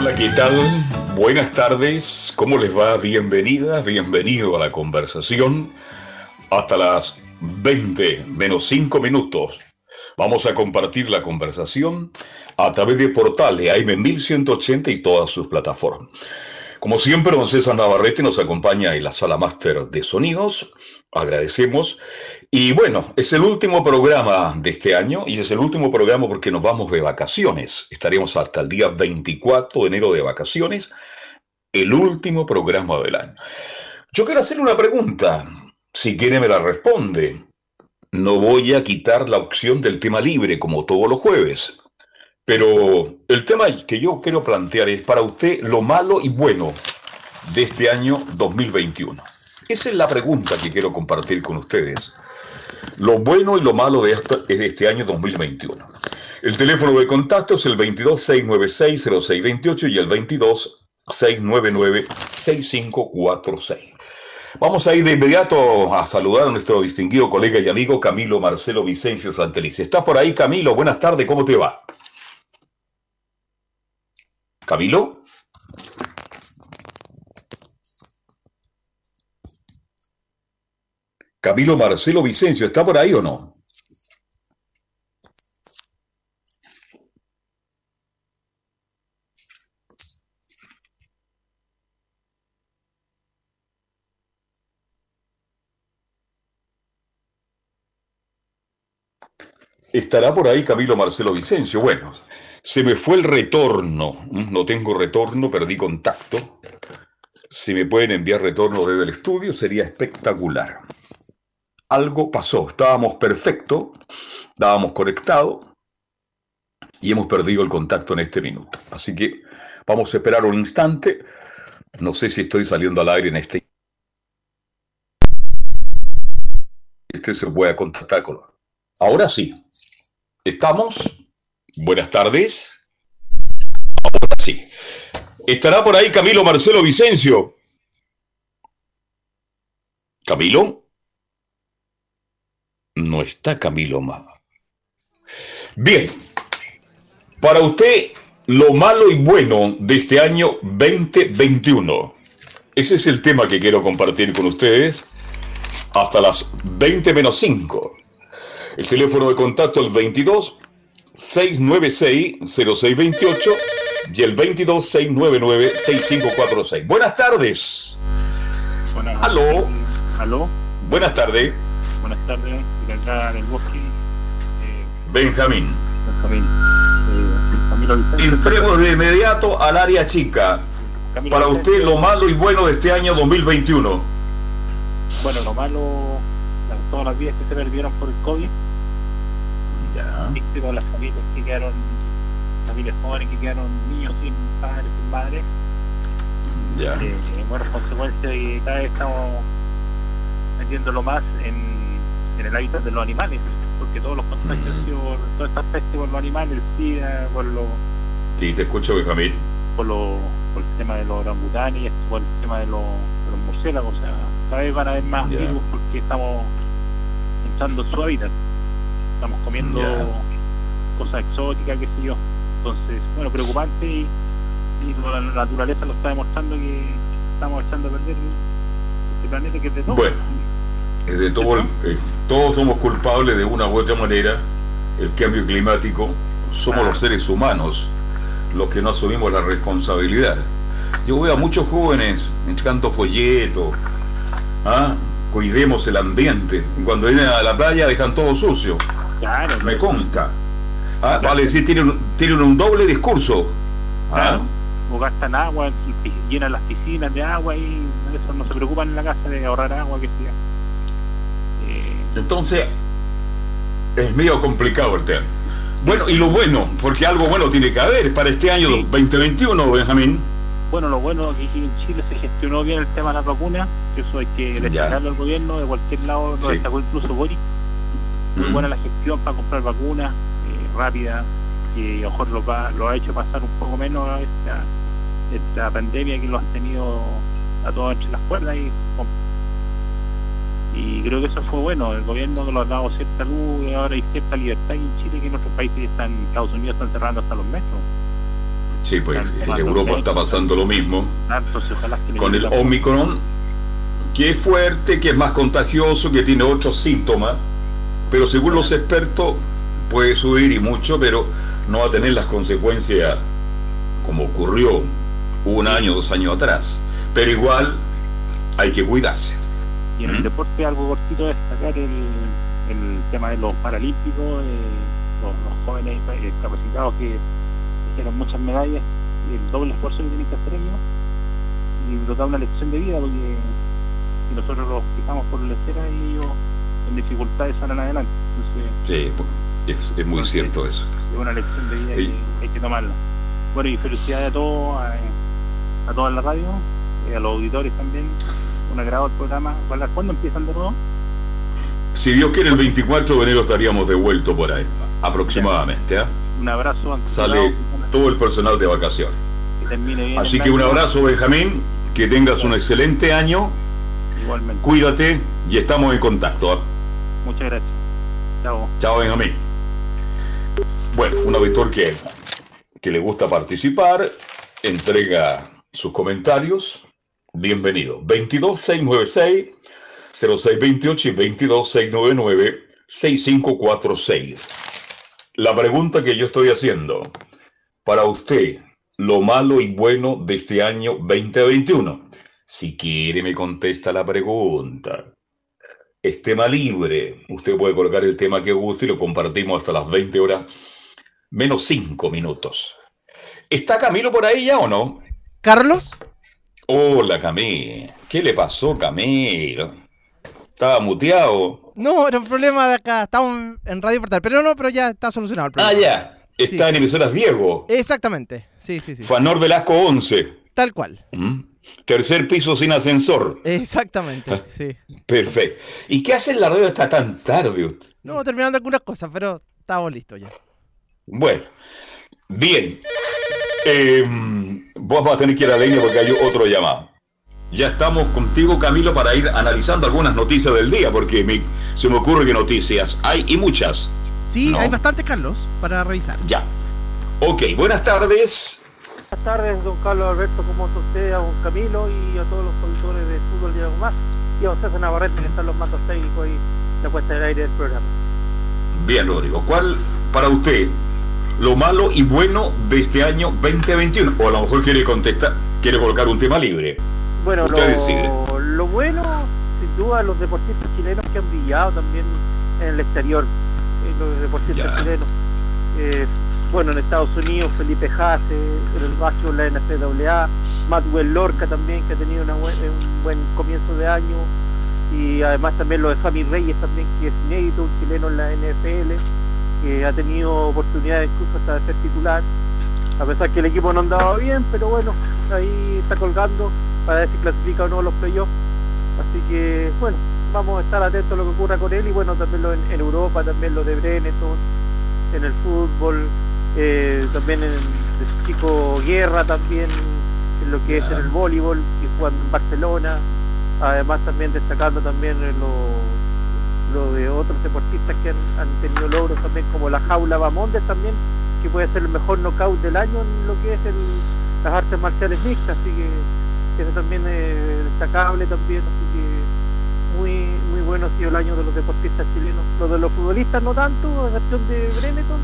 Hola, ¿qué tal? Buenas tardes, ¿cómo les va? Bienvenidas, bienvenido a la conversación. Hasta las 20 menos 5 minutos. Vamos a compartir la conversación a través de portales AM1180 y todas sus plataformas. Como siempre, don César Navarrete nos acompaña en la sala máster de sonidos. Agradecemos. Y bueno, es el último programa de este año y es el último programa porque nos vamos de vacaciones. Estaremos hasta el día 24 de enero de vacaciones. El último programa del año. Yo quiero hacer una pregunta. Si quiere me la responde. No voy a quitar la opción del tema libre como todos los jueves. Pero el tema que yo quiero plantear es para usted lo malo y bueno de este año 2021. Esa es la pregunta que quiero compartir con ustedes. Lo bueno y lo malo de este, año 2021. El teléfono de contacto es el 22-696-0628 y el 22-699-6546. Vamos a ir de inmediato a saludar a nuestro distinguido colega y amigo Camilo Marcelo Vicencio Santeliz. ¿Estás por ahí, Camilo? Buenas tardes, ¿cómo te va? Camilo. Camilo Marcelo Vicencio, ¿está por ahí o no? ¿Estará por ahí Camilo Marcelo Vicencio? Bueno, se me fue el retorno. No tengo retorno, perdí contacto. Si me pueden enviar retorno desde el estudio, sería espectacular. Algo pasó. Estábamos perfectos, estábamos conectados y hemos perdido el contacto en este minuto. Así que vamos a esperar un instante. No sé si estoy saliendo al aire en este. Este se puede contactar con. Ahora sí. Estamos. Buenas tardes. Ahora sí. ¿Estará por ahí Camilo Marcelo Vicencio? ¿Camilo? No está Camilo más. Bien. Para usted, lo malo y bueno de este año 2021. Ese es el tema que quiero compartir con ustedes hasta las 20 menos 5. El teléfono de contacto es 22 696 0628 y el 22 699 6546. Buenas tardes. Buenas, Aló. Aló. Buenas tardes. Buenas tardes. De acá del bosque. Eh, Benjamín. Benjamín. Eh. Entremos de inmediato al área chica. Camilo Para Vicente. usted, lo malo y bueno de este año 2021. Bueno, lo malo, todas las vidas que se perdieron por el COVID, Ya. víctimas las familias que quedaron, familias jóvenes que quedaron niños sin padres, sin madres. Ya. Eh, bueno, consecuencia que cada vez estamos metiéndolo más en, en el hábitat de los animales, porque todos los contagios sido por todas estas pestes por los animales, el SIDA, por los Sí, te escucho, Benjamín. por, lo, por el tema de los orangutanes por el tema de los, de los murciélagos. O sea, cada vez van a haber más virus porque estamos entrando en su hábitat. Estamos comiendo cosas exóticas, qué sé yo. Entonces, bueno, preocupante y, y la naturaleza lo está demostrando que estamos echando a perder este planeta que es de todo. Bueno, de todo el- eh, todos somos culpables de una u otra manera. El cambio climático, somos Ah. los seres humanos los que no asumimos la responsabilidad. Yo veo a muchos jóvenes echando folletos, ¿ah? cuidemos el ambiente. Cuando vienen a la playa dejan todo sucio, claro, me consta. Ah, Vale decir, tienen, tienen un doble discurso. ¿ah? Claro. o gastan agua, llenan las piscinas de agua y eso no se preocupan en la casa de ahorrar agua, que sea. Entonces, es medio complicado el tema. Bueno, y lo bueno, porque algo bueno tiene que haber para este año 2021, Benjamín. Bueno, lo bueno que aquí en Chile se gestionó bien el tema de las vacunas, eso hay que destacarlo al gobierno, de cualquier lado lo destacó incluso Boris. Muy buena la gestión para comprar vacunas, eh, rápida, que mejor lo, va, lo ha hecho pasar un poco menos esta, esta pandemia que lo han tenido a todos entre las cuerdas y y creo que eso fue bueno, el gobierno nos ha dado cierta luz y ahora hay cierta libertad en Chile que en otros países están, Estados Unidos están cerrando hasta los metros. Sí, pues en Europa está pasando lo mismo. con el Omicron, que es fuerte, que es más contagioso, que tiene otros síntomas, pero según los expertos puede subir y mucho, pero no va a tener las consecuencias como ocurrió un año, dos años atrás. Pero igual hay que cuidarse. Y en el deporte algo cortito destacar el, el tema de los paralímpicos, eh, los, jóvenes eh, capacitados que hicieron muchas medallas y el doble esfuerzo que tienen que hacer ellos y nos da una lección de vida porque si nosotros los fijamos por la esfera y ellos en dificultades salen adelante. sí, es, muy cierto eso. Es una lección de vida y hay que tomarla. Bueno, y felicidades a todos, a, a toda la radio, y a los auditores también un agrado el programa. ¿Cuándo empiezan de nuevo? Si Dios quiere, el 24 de enero estaríamos de vuelto por ahí, aproximadamente. ¿ah? Un abrazo. Sale todo el personal de vacaciones. Así que un abrazo, Benjamín. Que tengas un excelente año. Igualmente. Cuídate y estamos en contacto. ¿ah? Muchas gracias. Chao. Chao, Benjamín. Bueno, un auditor que, que le gusta participar, entrega sus comentarios bienvenido. 22696 0628 y 22699 6546. La pregunta que yo estoy haciendo para usted, lo malo y bueno de este año 2021. Si quiere me contesta la pregunta. Es tema libre. Usted puede colocar el tema que guste y lo compartimos hasta las 20 horas menos 5 minutos. ¿Está Camilo por ahí ya o no? Carlos. Hola, Camilo. ¿Qué le pasó, Camilo? ¿Estaba muteado? No, era un problema de acá. Estamos en Radio Portal. Pero no, pero ya está solucionado el problema. Ah, ya. Está en emisoras Diego. Exactamente. Sí, sí, sí. Fanor Velasco 11. Tal cual. ¿Mm? Tercer piso sin ascensor. Exactamente, ah, sí. Perfecto. ¿Y qué hace en la radio hasta tan tarde? No, terminando algunas cosas, pero estamos listos ya. Bueno, bien. Eh, vos vas a tener que ir a la línea porque hay otro llamado. Ya estamos contigo, Camilo, para ir analizando algunas noticias del día, porque se me ocurre que noticias hay y muchas. Sí, hay bastantes, Carlos, para revisar. Ya. Ok, buenas tardes. Buenas tardes, don Carlos Alberto, ¿cómo está usted, a don Camilo y a todos los auditores de fútbol y algo más? Y a usted, Navarrete, que están los mandos técnicos y la puesta del aire del programa. Bien, Rodrigo. ¿Cuál para usted lo malo y bueno de este año 2021? O a lo mejor quiere contestar, quiere colocar un tema libre. Bueno, lo, bueno, sin duda, los deportistas chilenos que han brillado también en el exterior, eh, los deportistas chilenos. Eh, bueno, en Estados Unidos, Felipe Jase, en el básquetbol la NCAA, Matwell Lorca también, que ha tenido un buen comienzo de año, y además también lo de Sammy Reyes también, que es inédito, un chileno en la NFL que ha tenido oportunidades incluso hasta de ser titular, a pesar que el equipo no andaba bien, pero bueno, ahí está colgando para ver si clasifica o no los playoffs. Así que bueno, vamos a estar atentos a lo que ocurra con él y bueno, también lo en, Europa, también lo de Breneton, en el fútbol, eh, también en el chico Guerra también, en lo que es en el voleibol, que juegan en Barcelona, además también destacando también en los lo de otros deportistas que han, tenido logros también, como la jaula Bamondes también, que puede ser el mejor knockout del año en lo que es el, las artes marciales mixtas, así que, eso también es destacable también, así que muy muy bueno ha sido el año de los deportistas chilenos. Lo de los futbolistas no tanto, a excepción de Breneton,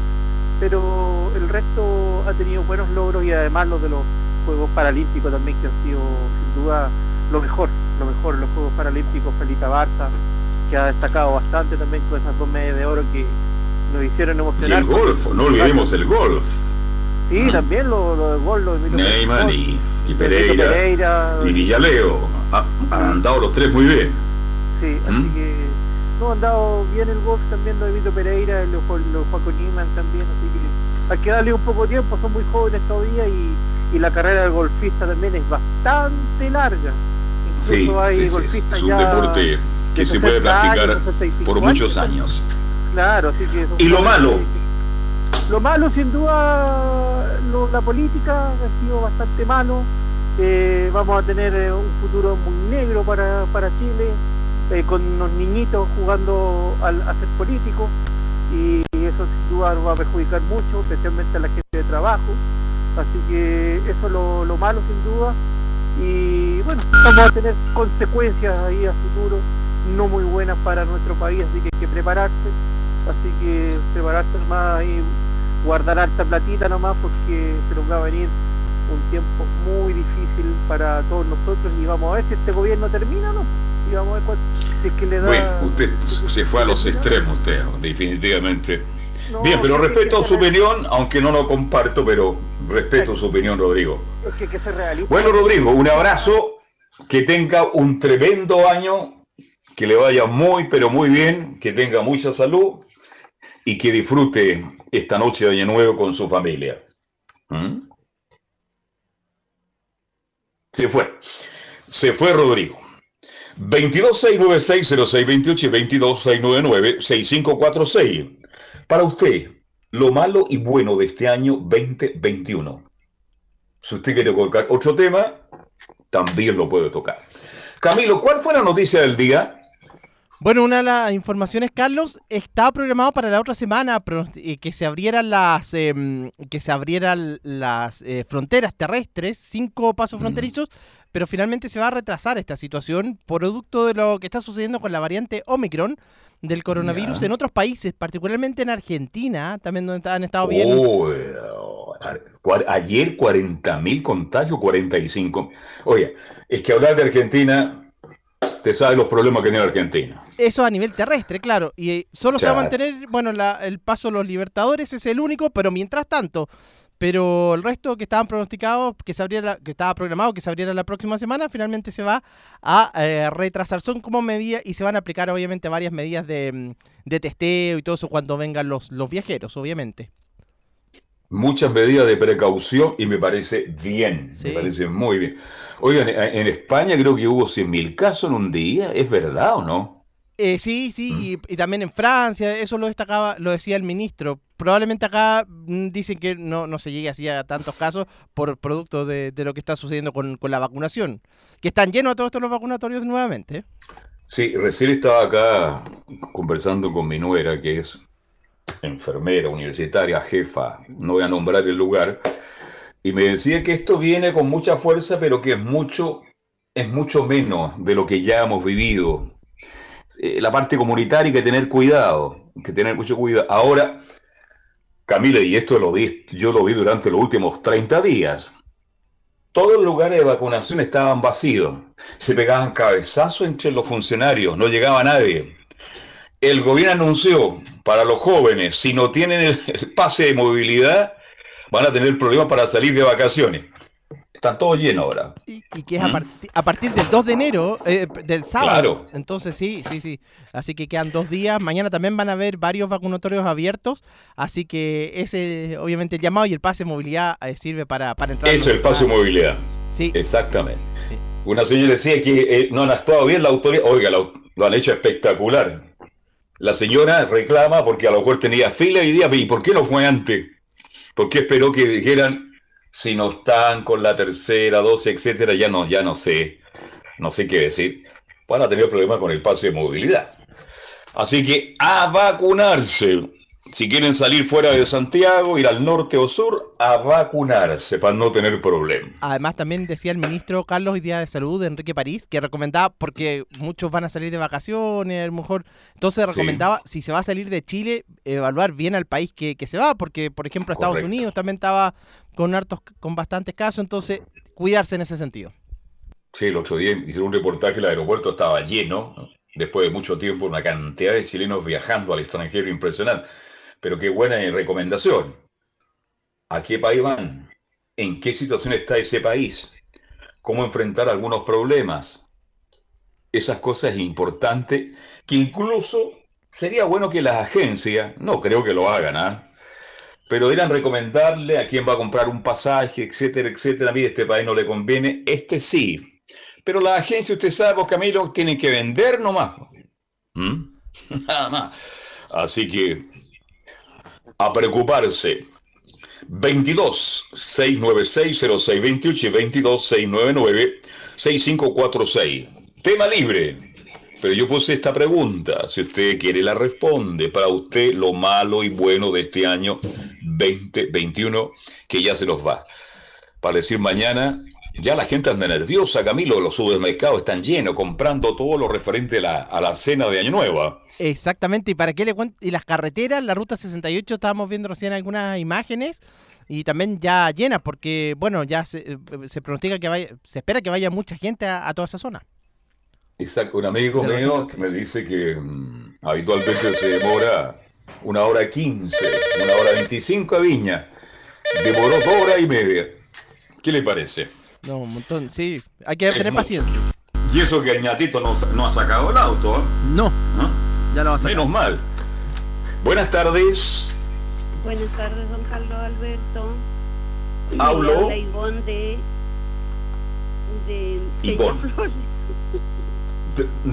pero el resto ha tenido buenos logros y además los de los Juegos Paralímpicos también que han sido sin duda lo mejor, lo mejor los Juegos Paralímpicos, Felita Barça, que ha destacado bastante también con esas dos medias de oro que nos hicieron emocionar. Y el golf, no olvidemos el golf. Sí, ah. también lo, lo del golf, lo de Neymar y, y, Pereira, y Villaleo. han dado los tres muy bien. Sí, así ¿Mm? que no han dado bien el golf también lo de Vito Pereira, los, los Paco Niman también, así que hay que darle un poco de tiempo, son muy jóvenes todavía y, y la carrera del golfista también es bastante larga. Incluso hay golfistas es un deporte que se puede practicar por muchos años. Claro, así que ¿Y lo malo? Lo malo, sin duda, la política ha sido bastante malo. Eh, vamos a tener eh, un futuro muy negro para, para Chile eh, con unos niñitos jugando al, a ser políticos y eso sin duda nos va a perjudicar mucho, especialmente a la gente de trabajo. Así que eso es lo, lo malo sin duda. Y bueno, vamos a tener consecuencias ahí a futuro no muy buenas para nuestro país, así que hay que prepararse. Así que prepararse más y guardar harta platita nomás porque se nos va a venir un tiempo muy difícil para todos nosotros y vamos a ver si este gobierno termina o no bueno, usted se fue a los extremos, usted, definitivamente. Bien, pero respeto su opinión, aunque no lo comparto, pero respeto su opinión, Rodrigo. bueno, Rodrigo, un abrazo, que tenga un tremendo año, que le vaya muy, pero muy bien, que tenga mucha salud y que disfrute esta noche de Año Nuevo con su familia. ¿Mm? Se fue. Se fue Rodrigo. 226960628 y 226996546. Para usted, lo malo y bueno de este año 2021. Si usted quiere colocar otro tema, también lo puede tocar. Camilo, ¿cuál fue la noticia del día? Bueno, una de las informaciones, Carlos, está programado para la otra semana eh, que se abrieran las em, que se abrieran las eh, fronteras terrestres, cinco pasos mm. fronterizos, pero finalmente se va a retrasar esta situación producto de lo que está sucediendo con la variante Omicron del coronavirus en otros países, particularmente en Argentina, también donde han estado bien. Oh, ayer 40.000 contagios, 45. Oye, es que hablar de Argentina te sabe los problemas que tiene Argentina. Eso a nivel terrestre, claro. Y eh, solo se va a mantener, bueno, el paso de los Libertadores es el único, pero mientras tanto, pero el resto que estaban pronosticados, que se abriera, que estaba programado que se abriera la próxima semana, finalmente se va a eh, retrasar. Son como medidas y se van a aplicar obviamente varias medidas de, mm, de testeo y todo eso cuando vengan los, los viajeros, obviamente. Muchas medidas de precaución y me parece bien, me parece muy bien. Oigan, en España creo que hubo 100.000 casos en un día, ¿es verdad o no? Eh, sí, sí, mm. y, también en Francia, eso lo destacaba, lo decía el ministro. Probablemente acá mm, dicen que no, no se llegue así a tantos casos por producto de, lo que está sucediendo con, la vacunación, que están llenos todos estos los vacunatorios nuevamente. Sí, recién estaba acá conversando con mi nuera, que es enfermera, universitaria, jefa, no voy a nombrar el lugar, y me decía que esto viene con mucha fuerza, pero que es mucho, es mucho menos de lo que ya hemos vivido eh, la parte comunitaria hay que tener cuidado, que tener mucho cuidado. Ahora, Camila, y esto lo vi, yo lo vi durante los últimos 30 días, todos los lugares de vacunación estaban vacíos, se pegaban cabezazos entre los funcionarios, no llegaba nadie. El gobierno anunció para los jóvenes, si no tienen el pase de movilidad, van a tener problemas para salir de vacaciones. Está todo lleno ahora. Y, que es a, ¿Mm? a, partir del 2 de enero, eh, del sábado. Entonces sí, sí, sí. Así que quedan dos días. Mañana también van a haber varios vacunatorios abiertos. Así que ese, obviamente, el llamado y el pase de movilidad eh, sirve para, para entrar. Eso, el pase de movilidad. Sí. Exactamente. Una señora decía que eh, no han actuado bien la autoridad. Oiga, lo, lo han hecho espectacular. La señora reclama porque a lo mejor tenía fila y día, ¿y por qué no fue antes? ¿Por qué esperó que dijeran si no están con la tercera dosis, etcétera, ya no, ya no sé, no sé qué decir, van a tener problemas con el pase de movilidad. Así que a vacunarse. Si quieren salir fuera de Santiago, ir al norte o sur, a vacunarse para no tener problemas. Además, también decía el ministro Carlos hoy día de Salud, Enrique París, que recomendaba, porque muchos van a salir de vacaciones, a lo mejor, entonces recomendaba, si se va a salir de Chile, evaluar bien al país que, se va, porque, por ejemplo, Estados Unidos también estaba con hartos, con bastantes casos, entonces cuidarse en ese sentido. Sí, el otro día hicieron un reportaje, el aeropuerto estaba lleno, después de mucho tiempo, una cantidad de chilenos viajando al extranjero impresionante. Pero qué buena recomendación. ¿A qué país van? ¿En qué situación está ese país? ¿Cómo enfrentar algunos problemas? esas cosas importantes que incluso sería bueno que las agencias, no creo que lo hagan, ¿ah? pero eran recomendarle a quién va a comprar un pasaje, etcétera, etcétera. A mí este país no le conviene, este sí. Pero la agencia, usted sabe, vos Camilo, tienen que vender nomás. Nada más. Así que a preocuparse. 22 696 0628 y 22 699 6546. Tema libre. Pero yo puse esta pregunta, si usted quiere la responde, para usted lo malo y bueno de este año 2021 que ya se nos va. Para decir mañana, ya la gente anda nerviosa, Camilo, los supermercados están llenos, comprando todo lo referente a la, a la cena de Año Nuevo. Exactamente, y para qué le cuento, y las carreteras, la ruta 68, estábamos viendo recién algunas imágenes y también ya llenas, porque bueno, ya se, eh, se pronostica que vaya, se espera que vaya mucha gente a toda esa zona. Exacto, un amigo mío que me dice que mm, habitualmente se demora una hora quince, una hora veinticinco a Viña. Demoró dos horas y media. ¿Qué le parece? No, un montón, sí. Hay que tener paciencia. Y eso que el ñatito no, no ha sacado el auto. ¿eh? No, ya lo va a sacar. Menos mal. Buenas tardes. Buenas tardes, don Carlos Alberto. Hablo. La Ivonne de. de. Ivonne.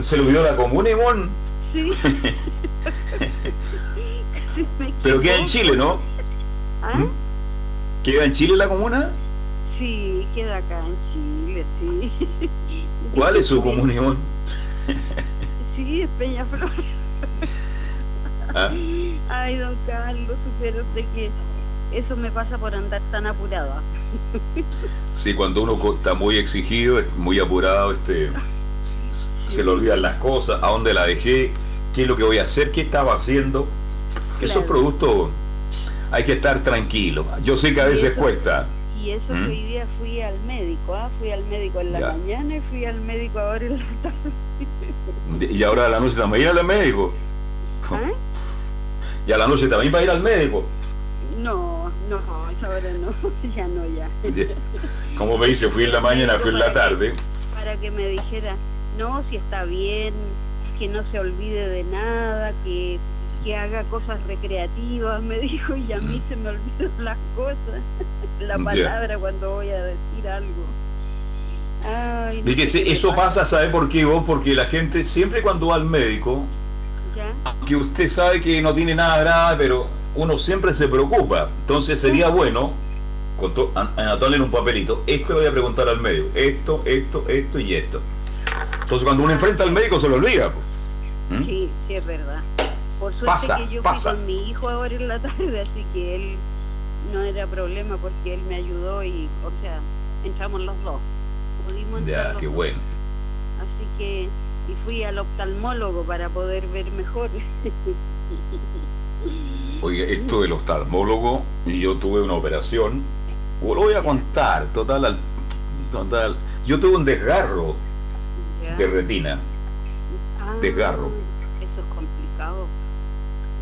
¿Se lo dio la comuna, Ivonne? Sí. Pero queda en Chile, ¿no? ¿Ah? ¿Mm? ¿Queda en Chile la comuna? Sí, queda acá en Chile, sí. ¿Cuál es su comuna, Ivonne? Sí, es Peñaflor. ¿Ah? Ay, don Carlos, supiera usted que eso me pasa por andar tan apurada. Sí, cuando uno está muy exigido, es muy apurado, este, se le olvidan las cosas, a dónde la dejé, qué es lo que voy a hacer, qué estaba haciendo. Esos Claro. productos hay que estar tranquilo. Yo sé que a veces eso- cuesta. Y eso ¿Mm? que hoy día fui al médico, ¿ah? Fui al médico en la Ya. mañana y fui al médico ahora en la tarde. Y ahora a la noche también ir al médico. ¿Ah? Y a la noche también va a ir al médico. No, no, esa hora no, ya no, ya. Como me dice, fui en la mañana, fui en la tarde. Para que me dijera, no, si está bien, que no se olvide de nada, que, que haga cosas recreativas, me dijo, y a mí se me olvidan las cosas, la palabra cuando voy a decir algo. Ay, no qué eso me pasa, ¿sabe por qué vos? Porque la gente siempre cuando va al médico, ¿Ya? que usted sabe que no tiene nada grave, pero uno siempre se preocupa. Entonces sería bueno con to- an- anotarle en un papelito, esto le voy a preguntar al médico, esto, esto, esto y esto. Entonces cuando uno enfrenta al médico se lo olvida. pues. ¿Mm? Sí, sí, es verdad. Suerte Pasa, que yo pasa. fui con mi hijo ahora en la tarde, así que él no era problema porque él me ayudó y, o sea, entramos los dos. Pudimos Ya, qué dos. bueno. Así que, y fui al oftalmólogo para poder ver mejor. Oye, esto del oftalmólogo, yo tuve una operación, lo voy a contar, total, al- total. Yo tuve un desgarro Ya. de retina. Ah, desgarro. Eso es complicado.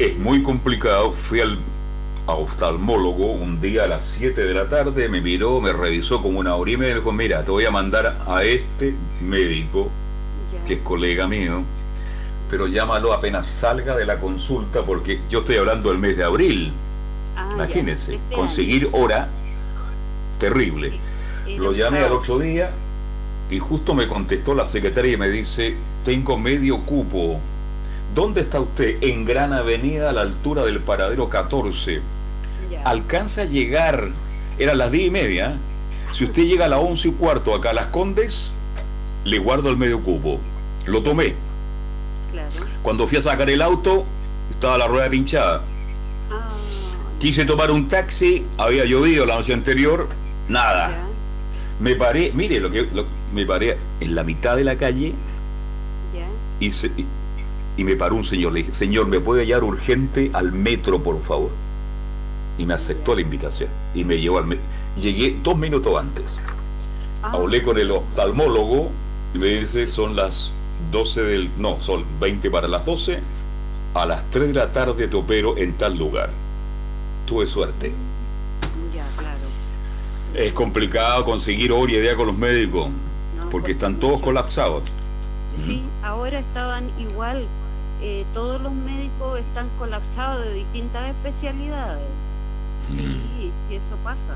Es muy complicado. Fui al a oftalmólogo un día a las 7 de la tarde, me miró, me revisó como una hora y media me dijo, mira, te voy a mandar a este médico, que es colega mío, pero llámalo apenas salga de la consulta, porque yo estoy hablando del mes de abril. Ah. Imagínense, Este conseguir hora terrible. Lo llamé al otro día y justo me contestó la secretaria y me dice, tengo medio cupo. ¿Dónde está usted? En Gran Avenida a la altura del paradero 14. Ya. Alcanza a llegar, eran las 10 y media. Si usted llega a las 11 y cuarto acá a Las Condes, le guardo el medio cupo. Lo tomé. Claro. Cuando fui a sacar el auto, estaba la rueda pinchada. Ah, Quise tomar un taxi, había llovido la noche anterior, nada. ya. Me paré, mire lo que lo- me paré en la mitad de la calle Ya. y, se- y, me paró un señor. Le dije, señor, ¿me puede hallar urgente al metro, por favor? Y me aceptó la invitación y me llevó al metro. Llegué dos minutos antes. Ah, Hablé con el oftalmólogo y me dice, son las 12 del... No, son 20 para las 12. A las 3 de la tarde te opero en tal lugar. Tuve suerte. Ya, claro. Es complicado conseguir hora y idea con los médicos No, porque pues, están todos colapsados. Sí, ahora estaban igual. Eh, todos los médicos están colapsados de distintas especialidades. Sí, sí, eso pasa.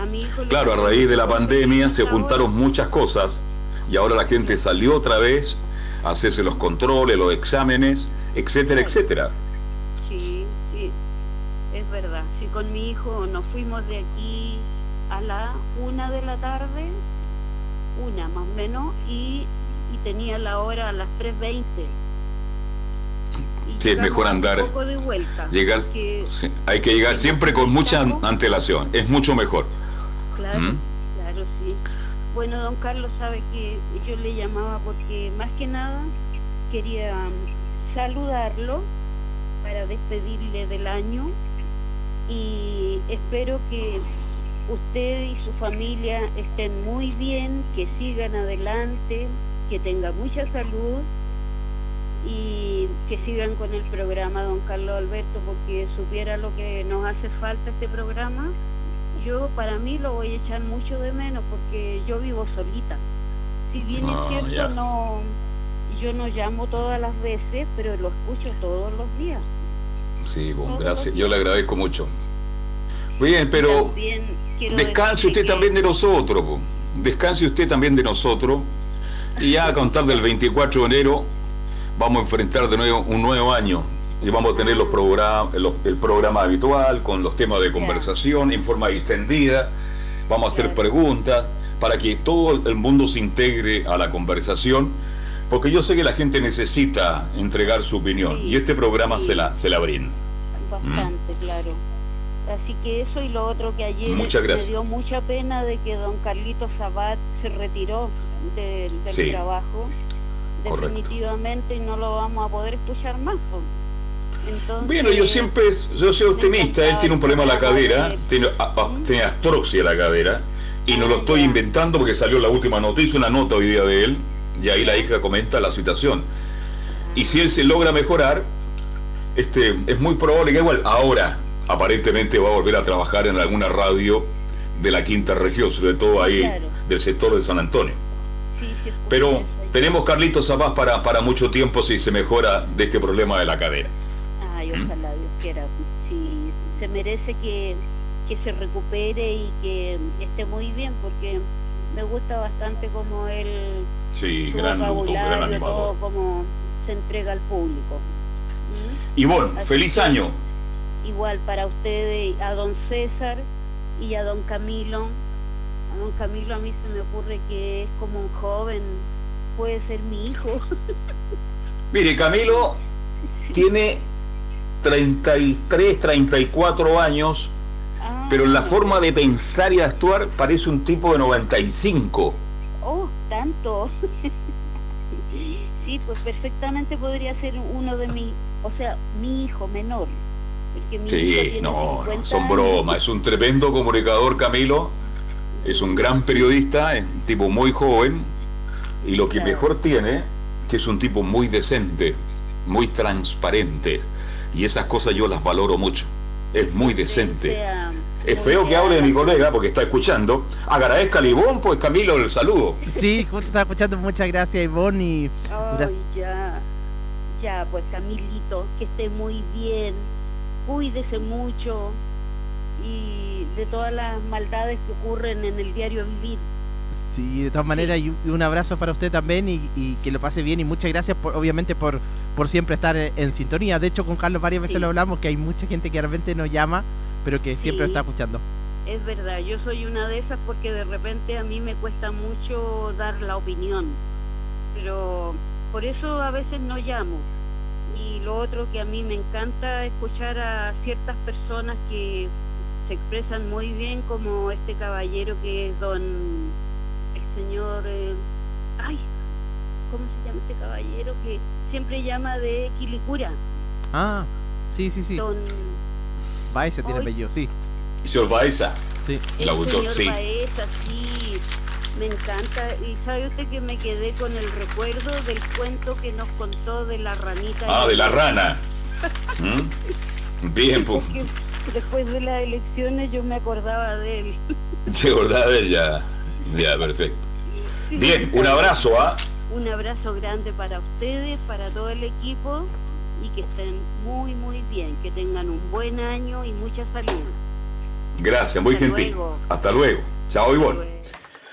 A mi hijo claro, a raíz de la pandemia se juntaron muchas cosas y ahora la gente salió otra vez a hacerse los controles, los exámenes, etcétera, etcétera. Sí, sí, es verdad. Si con mi hijo nos fuimos de aquí a la una de la tarde, una más o menos, y, y tenía la hora a las 3.20. Sí, es mejor andar. llegar, hay que llegar siempre con mucha antelación, es mucho mejor. Claro, ¿Mm? claro, sí. Bueno, don Carlos sabe que yo le llamaba porque más que nada quería saludarlo para despedirle del año y espero que usted y su familia estén muy bien, que sigan adelante, que tenga mucha salud y que sigan con el programa, don Carlos Alberto, porque supiera lo que nos hace falta este programa. Yo para mí lo voy a echar mucho de menos porque yo vivo solita. Si bien es ah, cierto, no, yo no llamo todas las veces, pero lo escucho todos los días. Sí, bueno, gracias. Yo le agradezco mucho. Bien, pero descanse usted también de nosotros. Descanse usted también de nosotros. Y ya a contar del 24 de enero vamos a enfrentar de nuevo un nuevo año y vamos a tener los programas, el programa habitual con los temas de conversación en forma extendida. Vamos a hacer preguntas para que todo el mundo se integre a la conversación, porque yo sé que la gente necesita entregar su opinión y este programa se la se la brinda. Bastante, claro. Así que eso y lo otro que ayer me dio mucha pena de que don Carlito Sabat se retiró del trabajo definitivamente y no lo vamos a poder escuchar más. bueno, yo siempre, yo soy optimista, él tiene un problema en la cadera, tiene, tiene astroxia en la cadera, y no lo estoy inventando porque salió la última noticia, una nota hoy día de él, y ahí la hija comenta la situación. Y si él se logra mejorar, este, es muy probable que igual ahora aparentemente va a volver a trabajar en alguna radio de la quinta región, sobre todo ahí del sector de San Antonio. Pero tenemos Carlitos Zapaz para, para mucho tiempo si se mejora de este problema de la cadera. Ay, ¿Mm? ojalá Dios quiera. Si se merece que, que se recupere y que esté muy bien, porque me gusta bastante como él. Sí, gran gran animador. como se entrega al público. ¿Mm? Y bueno, feliz año. Igual para ustedes, a don César y a don Camilo. A don Camilo a mí se me ocurre que es como un joven puede ser mi hijo. Mire, Camilo tiene 33, 34 años, pero en la ah. forma de pensar y actuar parece un tipo de 95. Oh, tanto. sí, pues perfectamente podría ser uno de mis, o sea, mi hijo menor. sí, no, son bromas. Es un tremendo comunicador, Camilo. Es un gran periodista, es un tipo muy joven y lo que mejor tiene, que es un tipo muy decente, muy transparente. Y esas cosas yo las valoro mucho. Es muy decente. Es feo que hable de mi colega porque está escuchando. Agradezca a Ivonne, pues Camilo, el saludo. Sí, justo estaba escuchando. Muchas gracias, Ivonne. Y... ya, ya, pues Camilito, que esté muy bien. Cuídese mucho. Y de todas las maldades que ocurren en el diario vivir Sí, de todas maneras, y un abrazo para usted también y, que lo pase bien y muchas gracias, por, obviamente, por, por siempre estar en, sintonía. De hecho, con Carlos varias veces lo hablamos, que hay mucha gente que de repente nos llama, pero que siempre está escuchando. Es verdad, yo soy una de esas porque de repente a mí me cuesta mucho dar la opinión, pero por eso a veces no llamo. Y lo otro que a mí me encanta escuchar a ciertas personas que se expresan muy bien, como este caballero que es don señor, eh, ay, ¿cómo se llama este caballero que siempre llama de Quilicura? Ah, sí, sí, sí. Don... Baeza tiene apellido, sí. Señor Baeza. Sí. El, autor, sí. Baeza, sí. Me encanta. Y sabe usted que me quedé con el recuerdo del cuento que nos contó de la ranita. Ah, de la rana. ¿Mm? Bien, pues. Después de las elecciones yo me acordaba de él. ¿Se acordaba de él ya? Ya, perfecto. Bien, un abrazo, ¿ah? Un abrazo grande para ustedes, para todo el equipo y que estén muy, muy bien, que tengan un buen año y mucha salud. Gracias, muy gentil. Hasta luego. Chao, Ivonne.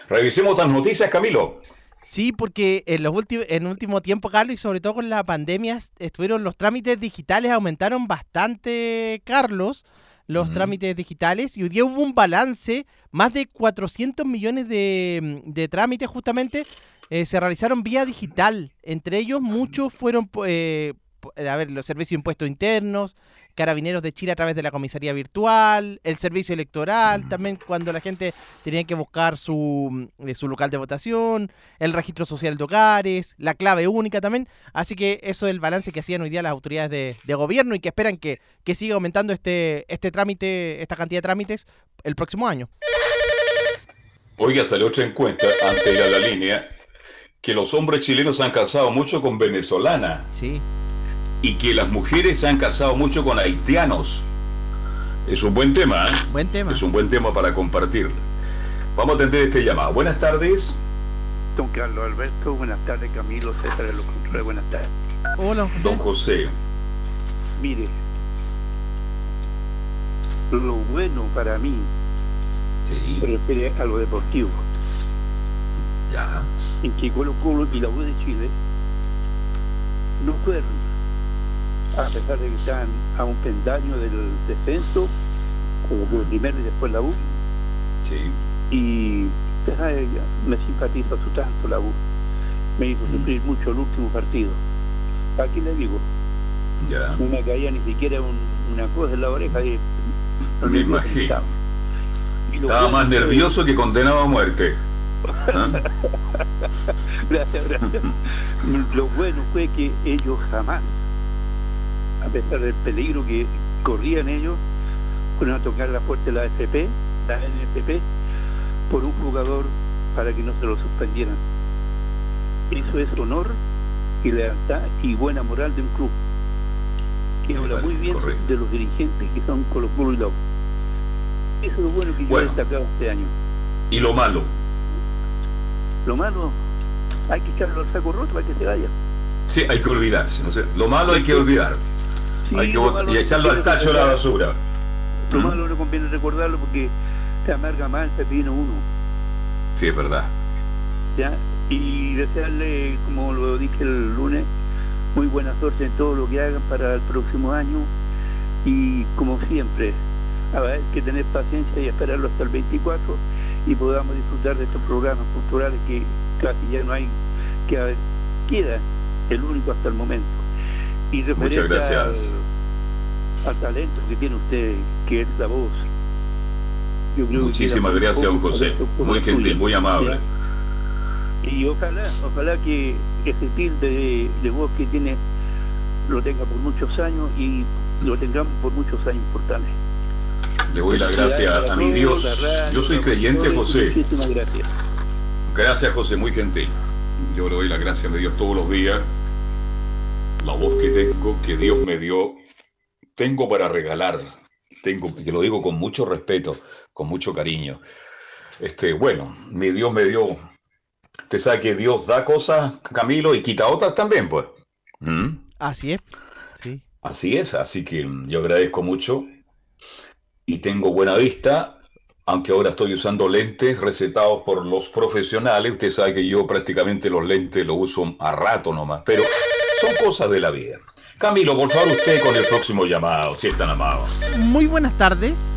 Revisemos otras noticias, Camilo. Sí, porque en los últimos, en último tiempo, Carlos, y sobre todo con la pandemia, estuvieron los trámites digitales aumentaron bastante, Carlos, los trámites digitales, y hoy día hubo un balance, más de 400 millones de, de trámites justamente eh, se realizaron vía digital. Entre ellos, muchos fueron eh, a ver, los servicios de impuestos internos, carabineros de Chile a través de la comisaría virtual, el servicio electoral, también cuando la gente tenía que buscar su, eh, su local de votación, el registro social de hogares, la clave única también. Así que eso es el balance que hacían hoy día las autoridades de, gobierno y que esperan que, que siga aumentando este, este trámite, esta cantidad de trámites el próximo año. Oiga, salió otra encuesta antes de ir a la línea que los hombres chilenos se han casado mucho con venezolanas. Sí y que las mujeres se han casado mucho con haitianos. Es un buen tema, ¿eh? Buen tema. Es un buen tema para compartir. Vamos a atender este llamado. Buenas tardes. Don Carlos Alberto, buenas tardes Camilo, César de los buenas tardes. Hola, José. Don José. Mire, lo bueno para mí sí. se refiere a lo deportivo. Ya. En que Colo Colo y la U de Chile no fueron a pesar de que están a un pendaño del descenso, como primero y después la U. Sí. Y me simpatiza su tanto la U. Me hizo mm. sufrir mucho el último partido. Aquí le digo, ya. no me caía ni siquiera una cosa en la oreja. Y, me imagino. Estaba más nervioso que condenado a muerte. ¿Ah? gracias, gracias. Lo bueno fue que ellos jamás a pesar del peligro que corrían ellos, fueron a tocar la puerta de la FP, la NFP, por un jugador para que no se lo suspendieran. Eso es honor y lealtad y buena moral de un club que habla muy bien de los dirigentes que son Colo Colo y Lobo. Eso es lo bueno que yo he destacado este año. ¿Y lo malo? Lo malo, hay que echarlo al saco roto para que se vaya. Sí, hay que olvidarse. No sé, lo malo hay que hay que y echarlo al tacho la basura. Lo malo no conviene recordarlo porque se amarga más el pepino uno. Sí, es verdad. ¿Ya? Y desearle, como lo dije el lunes, muy buena suerte en todo lo que hagan para el próximo año. Y como siempre, hay que tener paciencia y esperarlo hasta el 24 y podamos disfrutar de estos programas culturales que casi ya no hay, que queda el único hasta el momento. Y Muchas gracias. Al, talento que tiene usted, que es la voz. Muchísimas gracias, don José. Muy gentil, muy amable. Y ojalá, ojalá que ese tilde de, voz que tiene lo tenga por muchos años y lo tengamos por muchos años importantes. Le doy las gracias a mi Dios. Yo soy creyente, José. Muchísimas gracias. Gracias, José, muy gentil. Yo le doy las gracias a mi Dios todos los días la voz que tengo, que Dios me dio, tengo para regalar, tengo, que lo digo con mucho respeto, con mucho cariño. Este, bueno, mi Dios me dio, usted sabe que Dios da cosas, Camilo, y quita otras también, pues. ¿Mm? Así es, sí. Así es, así que yo agradezco mucho y tengo buena vista, aunque ahora estoy usando lentes recetados por los profesionales. Usted sabe que yo prácticamente los lentes los uso a rato nomás, pero son cosas de la vida. Camilo, por favor, usted con el próximo llamado, si es tan amado. Muy buenas tardes.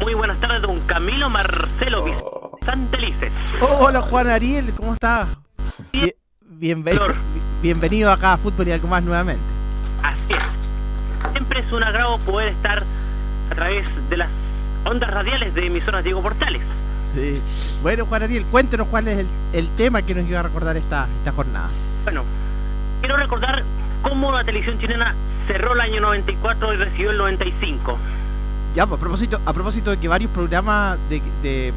Muy buenas tardes, don Camilo Marcelo oh. Santelices. hola, Juan Ariel, ¿cómo está? bienvenido, bienvenido acá a Fútbol y algo más nuevamente. Así es. Siempre es un agrado poder estar a través de las ondas radiales de emisoras Diego Portales. Sí. Bueno, Juan Ariel, cuéntenos cuál es el, el tema que nos iba a recordar esta, esta jornada. Bueno, quiero recordar cómo la televisión chilena cerró el año 94 y recibió el 95. Ya, pues, a propósito, a propósito de que varios programas de, de,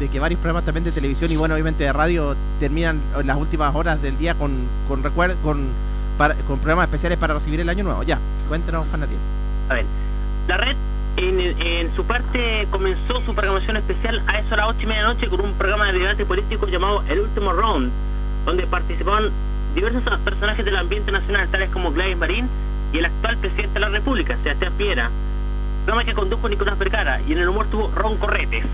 de, que varios programas también de televisión y bueno, obviamente de radio terminan en las últimas horas del día con con con, con programas especiales para recibir el año nuevo. Ya, cuéntanos, Juan A ver, la red en, en, su parte comenzó su programación especial a eso a las ocho y media de la noche con un programa de debate político llamado El Último Round donde participaron diversos personajes del ambiente nacional, tales como Gladys Marín y el actual presidente de la República, Sebastián Piera. Programa que condujo Nicolás Vergara y en el humor tuvo Ron Corretes.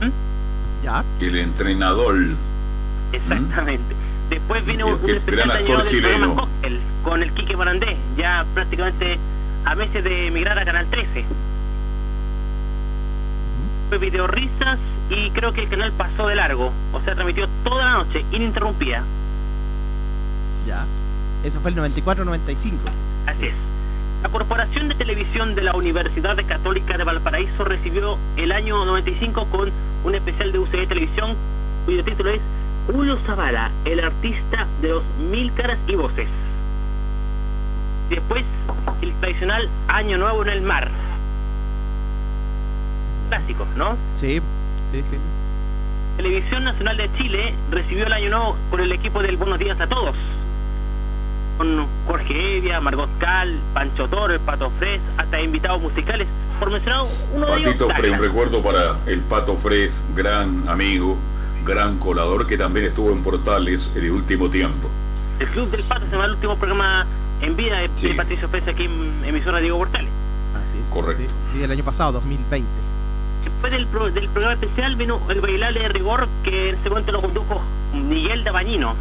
¿Mm? ¿Ya? El entrenador. Exactamente. Después vino un especial actor chileno. con el Quique Morandé, ya prácticamente a meses de emigrar a Canal 13. Fue video risas y creo que el canal pasó de largo, o sea, transmitió toda la noche, ininterrumpida. Ya. Eso fue el 94-95. Así es. La Corporación de Televisión de la Universidad Católica de Valparaíso recibió el año 95 con un especial de UCB Televisión cuyo título es Julio Zavala, el artista de los mil caras y voces. Después, el tradicional Año Nuevo en el Mar. Clásico, ¿no? Sí, sí, sí. Televisión Nacional de Chile recibió el Año Nuevo con el equipo del Buenos Días a Todos. Con Jorge Evia, Margot Cal, Pancho Toro, el Pato Fres, hasta invitados musicales. Por mencionar uno de Patito Fres, un recuerdo para el Pato Fres, gran amigo gran colador que también estuvo en Portales en el último tiempo. El Club del Pato se llama el último programa en vida de, Patricio Pérez aquí en emisora Diego Portales. Así es. Correcto. Sí, el año pasado, 2020. Después del, del programa especial vino el bailable de rigor que en ese momento lo condujo Miguel Dabañino.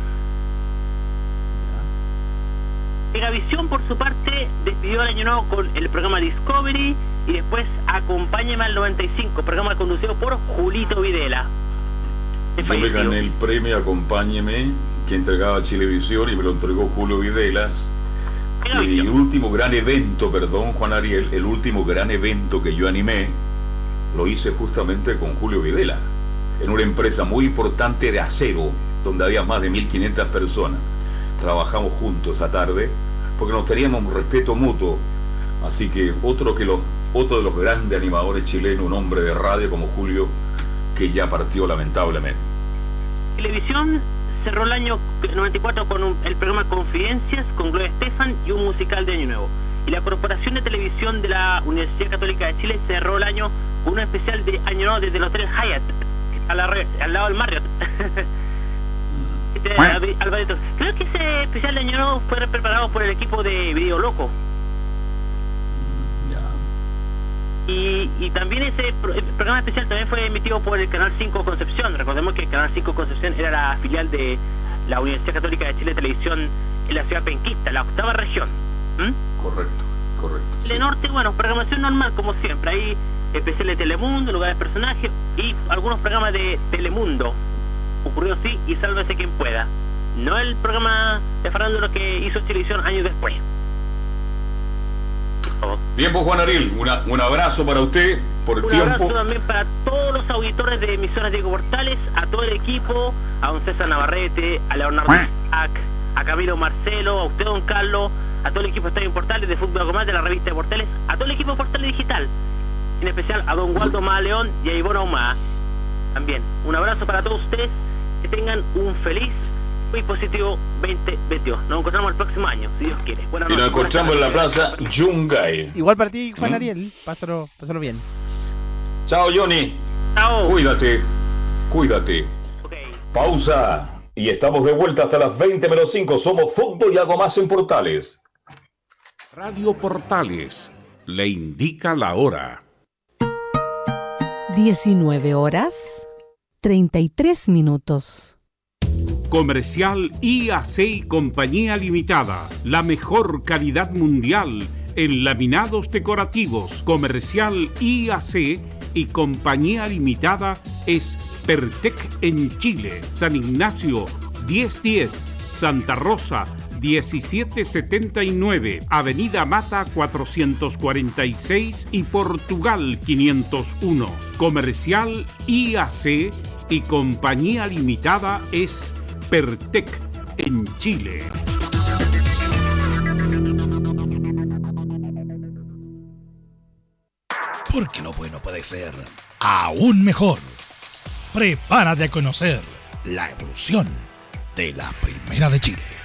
Megavisión, por su parte, despidió el año nuevo con el programa Discovery y después Acompáñeme al 95, programa conducido por Julito Videla. Yo me gané el premio Acompáñeme que entregaba Chilevisión y me lo entregó Julio Videlas. Y el último gran evento, perdón Juan Ariel, el último gran evento que yo animé, lo hice justamente con Julio Videla, en una empresa muy importante de acero, donde había más de 1.500 personas. Trabajamos juntos esa tarde, porque nos teníamos un respeto mutuo. Así que otro, que los, otro de los grandes animadores chilenos, un hombre de radio como Julio, que ya partió lamentablemente. Televisión cerró el año 94 con el programa Confidencias con Gloria Estefan y un musical de Año Nuevo. Y la Corporación de Televisión de la Universidad Católica de Chile cerró el año con un especial de Año Nuevo desde el Hotel Hyatt, al lado del Marriott. Este, Creo que ese especial de Año Nuevo fue preparado por el equipo de Video Loco. Y, y también ese programa especial también fue emitido por el Canal 5 Concepción. Recordemos que el Canal 5 Concepción era la filial de la Universidad Católica de Chile Televisión en la ciudad penquista, la octava región. Correcto, correcto. De norte, bueno, programación normal como siempre. Hay especiales de Telemundo, lugares de personajes y algunos programas de Telemundo. Ocurrió sí y sálvese quien pueda. No el programa de farándula que hizo Televisión años después. Bien, pues Juan Ariel, un abrazo para usted por el un tiempo. Un abrazo también para todos los auditores de emisoras Diego Portales, a todo el equipo, a don César Navarrete, a Leonardo a Camilo Marcelo, a usted, don Carlos, a todo el equipo de Estadio Portales, de Fútbol Comal, de la revista de Portales, a todo el equipo de Portales Digital, en especial a don Waldo León y a Ivona Oma. También, un abrazo para todos ustedes, que tengan un feliz muy positivo 2022. Nos encontramos el próximo año, si Dios quiere. y nos encontramos en la plaza Yungay. Igual para ti, Juan ¿Mm? Ariel. Pásalo, pásalo bien. Chao, Johnny. Chao. Cuídate. Cuídate. Pausa. Y estamos de vuelta hasta las 20 menos 5. Somos Fútbol y algo más en Portales. Radio Portales le indica la hora. 19 horas 33 minutos. Comercial IAC y Compañía Limitada. La mejor calidad mundial en laminados decorativos. Comercial IAC y Compañía Limitada es Pertec en Chile. San Ignacio 1010. Santa Rosa 1779, Avenida Mata 446 y Portugal 501. Comercial IAC y Compañía Limitada es Pertec en Chile. Porque lo bueno puede ser aún mejor. Prepárate a conocer la evolución de la Primera de Chile.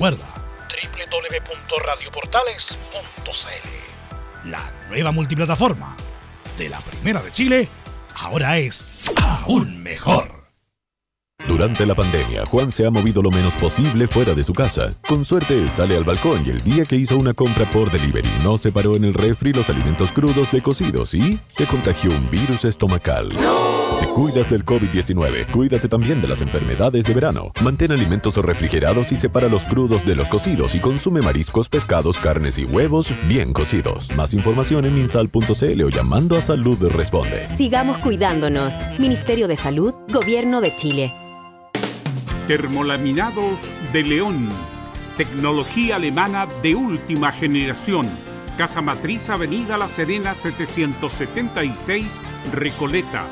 Recuerda www.radioportales.cl La nueva multiplataforma de la Primera de Chile ahora es aún mejor. Durante la pandemia, Juan se ha movido lo menos posible fuera de su casa. Con suerte, sale al balcón y el día que hizo una compra por delivery no separó en el refri los alimentos crudos de cocidos y se contagió un virus estomacal. Te cuidas del COVID-19, cuídate también de las enfermedades de verano. Mantén alimentos refrigerados y separa los crudos de los cocidos y consume mariscos, pescados, carnes y huevos bien cocidos. Más información en minsal.cl o llamando a Salud Responde. Sigamos cuidándonos. Ministerio de Salud, Gobierno de Chile. Termolaminados de León. Tecnología alemana de última generación. Casa Matriz, Avenida La Serena 776, Recoleta.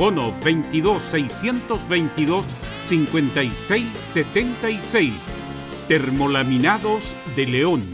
Bono 22 622 5676. Termolaminados de León.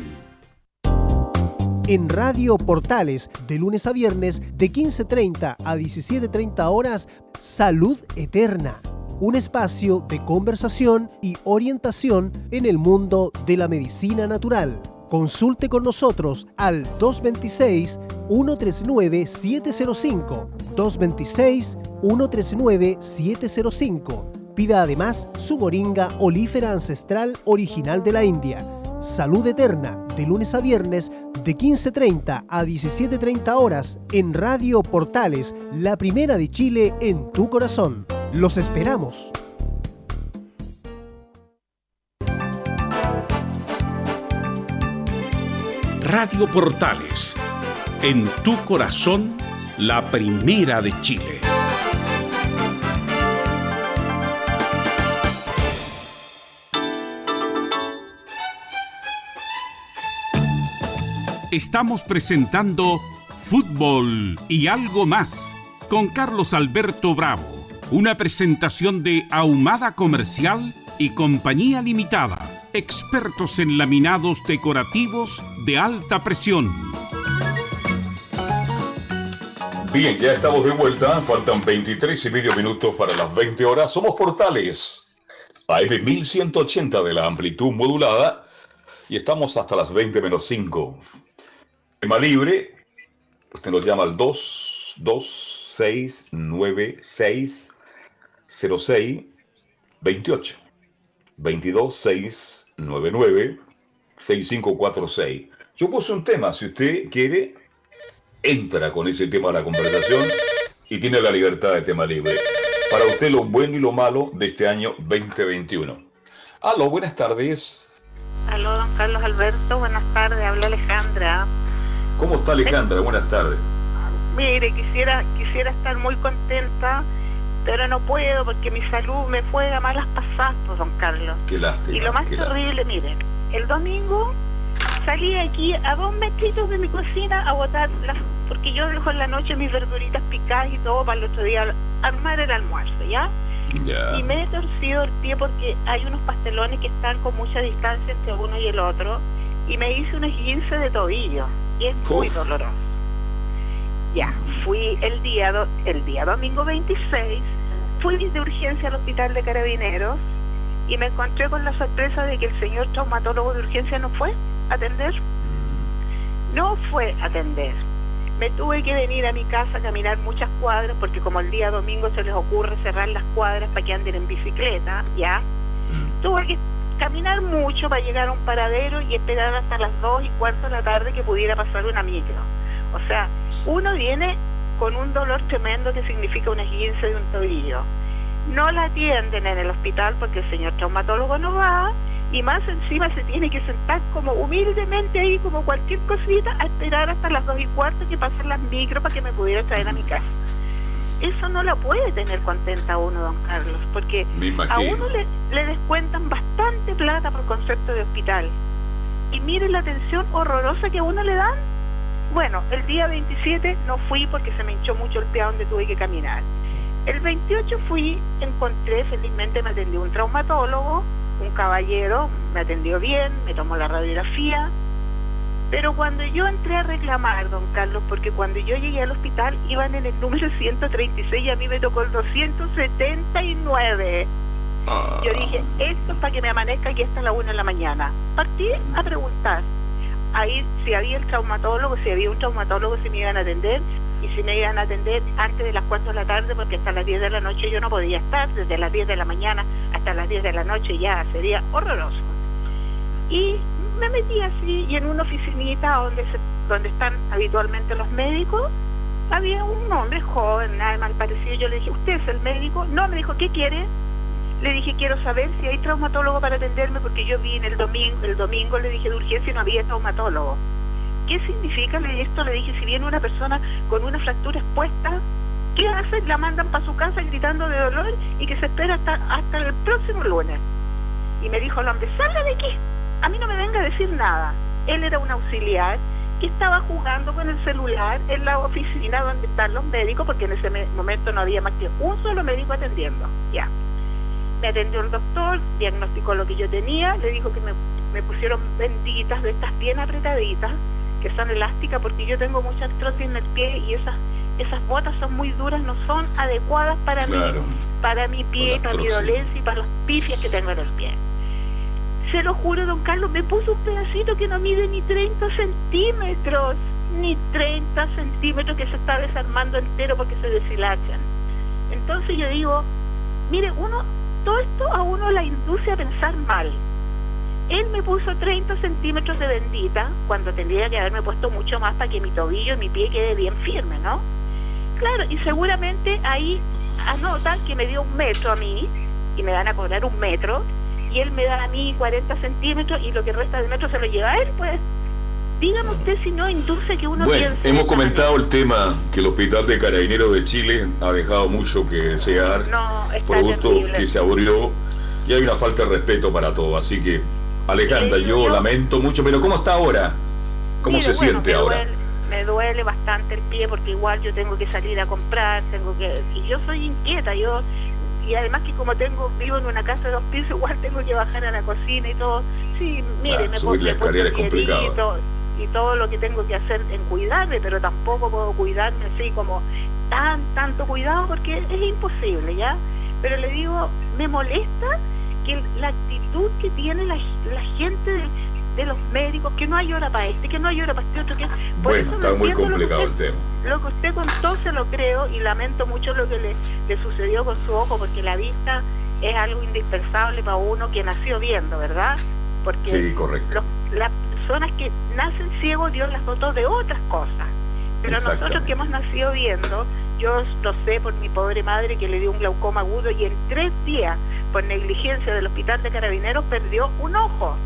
En Radio Portales, de lunes a viernes, de 15.30 a 17.30 horas, Salud Eterna un espacio de conversación y orientación en el mundo de la medicina natural. Consulte con nosotros al 226-139-705. 226-139-705. Pida además su moringa olífera ancestral original de la India. Salud Eterna, de lunes a viernes, de 15.30 a 17.30 horas, en Radio Portales, la primera de Chile en tu corazón. Los esperamos. Radio Portales, en tu corazón, la primera de Chile. Estamos presentando Fútbol y algo más con Carlos Alberto Bravo. Una presentación de Ahumada Comercial y Compañía Limitada, expertos en laminados decorativos de alta presión. Bien, ya estamos de vuelta, faltan 23 y medio minutos para las 20 horas. Somos Portales, AM 1180 de la amplitud modulada y estamos hasta las 20 menos 5. Tema libre, usted nos llama al 2, 2, 6, 9, 6, 06 28 22 699 6546. Yo puse un tema, si usted quiere, entra con ese tema a la conversación y tiene la libertad de tema libre. Para usted lo bueno y lo malo de este año 2021. Aló, buenas tardes. Aló, don Carlos Alberto, buenas tardes, habla Alejandra. ¿Cómo está Alejandra? Buenas tardes. Mire, quisiera, quisiera estar muy contenta pero no puedo porque mi salud me fue a malas pasadas, don Carlos. Qué lástima. Y lo más terrible, miren, el domingo salí aquí a dos metritos de mi cocina a botar las porque yo dejo en la noche mis verduritas picadas y todo para el otro día armar el almuerzo, ¿ya? Y me he torcido el pie porque hay unos pastelones que están con mucha distancia entre uno y el otro y me hice una 15 de tobillo y es muy doloroso. Ya, fui el día, el día domingo 26 fui de urgencia al hospital de carabineros y me encontré con la sorpresa de que el señor traumatólogo de urgencia no fue a atender. No fue a atender. Me tuve que venir a mi casa a caminar muchas cuadras porque como el día domingo se les ocurre cerrar las cuadras para que anden en bicicleta, ya. Tuve que caminar mucho para llegar a un paradero y esperar hasta las dos y cuarto de la tarde que pudiera pasar una micro. O sea, uno viene con un dolor tremendo que significa una esguince de un tobillo. No la atienden en el hospital porque el señor traumatólogo no va y más encima se tiene que sentar como humildemente ahí como cualquier cosita a esperar hasta las dos y cuarto que pasen las micro para que me pudiera traer a mi casa. Eso no la puede tener contenta uno, don Carlos, porque a uno le, le descuentan bastante plata por concepto de hospital. Y mire la atención horrorosa que a uno le dan bueno, el día 27 no fui porque se me hinchó mucho el pie donde tuve que caminar. El 28 fui, encontré, felizmente me atendió un traumatólogo, un caballero, me atendió bien, me tomó la radiografía, pero cuando yo entré a reclamar, don Carlos, porque cuando yo llegué al hospital iban en el número 136 y a mí me tocó el 279. Yo dije, esto es para que me amanezca aquí hasta la una de la mañana. Partí a preguntar ahí si había el traumatólogo, si había un traumatólogo, si me iban a atender y si me iban a atender antes de las 4 de la tarde, porque hasta las 10 de la noche yo no podía estar, desde las 10 de la mañana hasta las 10 de la noche ya sería horroroso. Y me metí así y en una oficinita donde, se, donde están habitualmente los médicos, había un hombre joven, nada mal parecido. Yo le dije, ¿usted es el médico? No, me dijo, ¿qué quiere? Le dije, quiero saber si hay traumatólogo para atenderme, porque yo vi en el domingo, el domingo le dije de urgencia y no había traumatólogo. ¿Qué significa esto? Le dije, si viene una persona con una fractura expuesta, ¿qué hace? La mandan para su casa gritando de dolor y que se espera hasta, hasta el próximo lunes. Y me dijo el hombre, salga de aquí, a mí no me venga a decir nada. Él era un auxiliar que estaba jugando con el celular en la oficina donde están los médicos, porque en ese momento no había más que un solo médico atendiendo. Ya. Me atendió el doctor, diagnosticó lo que yo tenía, le dijo que me, me pusieron benditas de estas bien apretaditas, que son elásticas, porque yo tengo mucha artrosis en el pie y esas esas botas son muy duras, no son adecuadas para mí, para mi pie, para mi dolencia y para los pifias que tengo en el pie. Se lo juro, don Carlos, me puso un pedacito que no mide ni 30 centímetros, ni 30 centímetros que se está desarmando entero porque se deshilachan. Entonces yo digo, mire, uno, todo esto a uno la induce a pensar mal. Él me puso 30 centímetros de bendita cuando tendría que haberme puesto mucho más para que mi tobillo y mi pie quede bien firme, ¿no? Claro, y seguramente ahí anotan que me dio un metro a mí y me van a cobrar un metro y él me da a mí 40 centímetros y lo que resta del metro se lo lleva a él, pues dígame usted si no induce que uno bueno, hemos comentado el tema que el Hospital de Carabineros de Chile ha dejado mucho que desear, no, producto que se abrió y hay una falta de respeto para todo, así que Alejandra, yo, lamento mucho, pero ¿cómo está ahora? ¿Cómo se siente ahora? me duele bastante el pie porque igual yo tengo que salir a comprar, tengo que y yo soy inquieta, yo y además que como tengo vivo en una casa de dos pisos, igual tengo que bajar a la cocina y todo. Sí, mire, me subir la escalera es complicado. Y todo lo que tengo que hacer en cuidarme, pero tampoco puedo cuidarme así como tan, tanto cuidado porque es imposible, ¿ya? Pero le digo, me molesta que la actitud que tiene la, la gente de, de los médicos, que no hay hora para este, que no hay hora para este otro. Que, bueno, está muy complicado el tema. Lo que usted contó se lo creo y lamento mucho lo que le, le sucedió con su ojo, porque la vista es algo indispensable para uno que nació viendo, ¿verdad? Porque sí, correcto. las personas que nacen ciegos, Dios las dotó de otras cosas. Pero nosotros que hemos nacido viendo, yo lo sé por mi pobre madre que le dio un glaucoma agudo y en tres días, por negligencia del hospital de carabineros, perdió un ojo.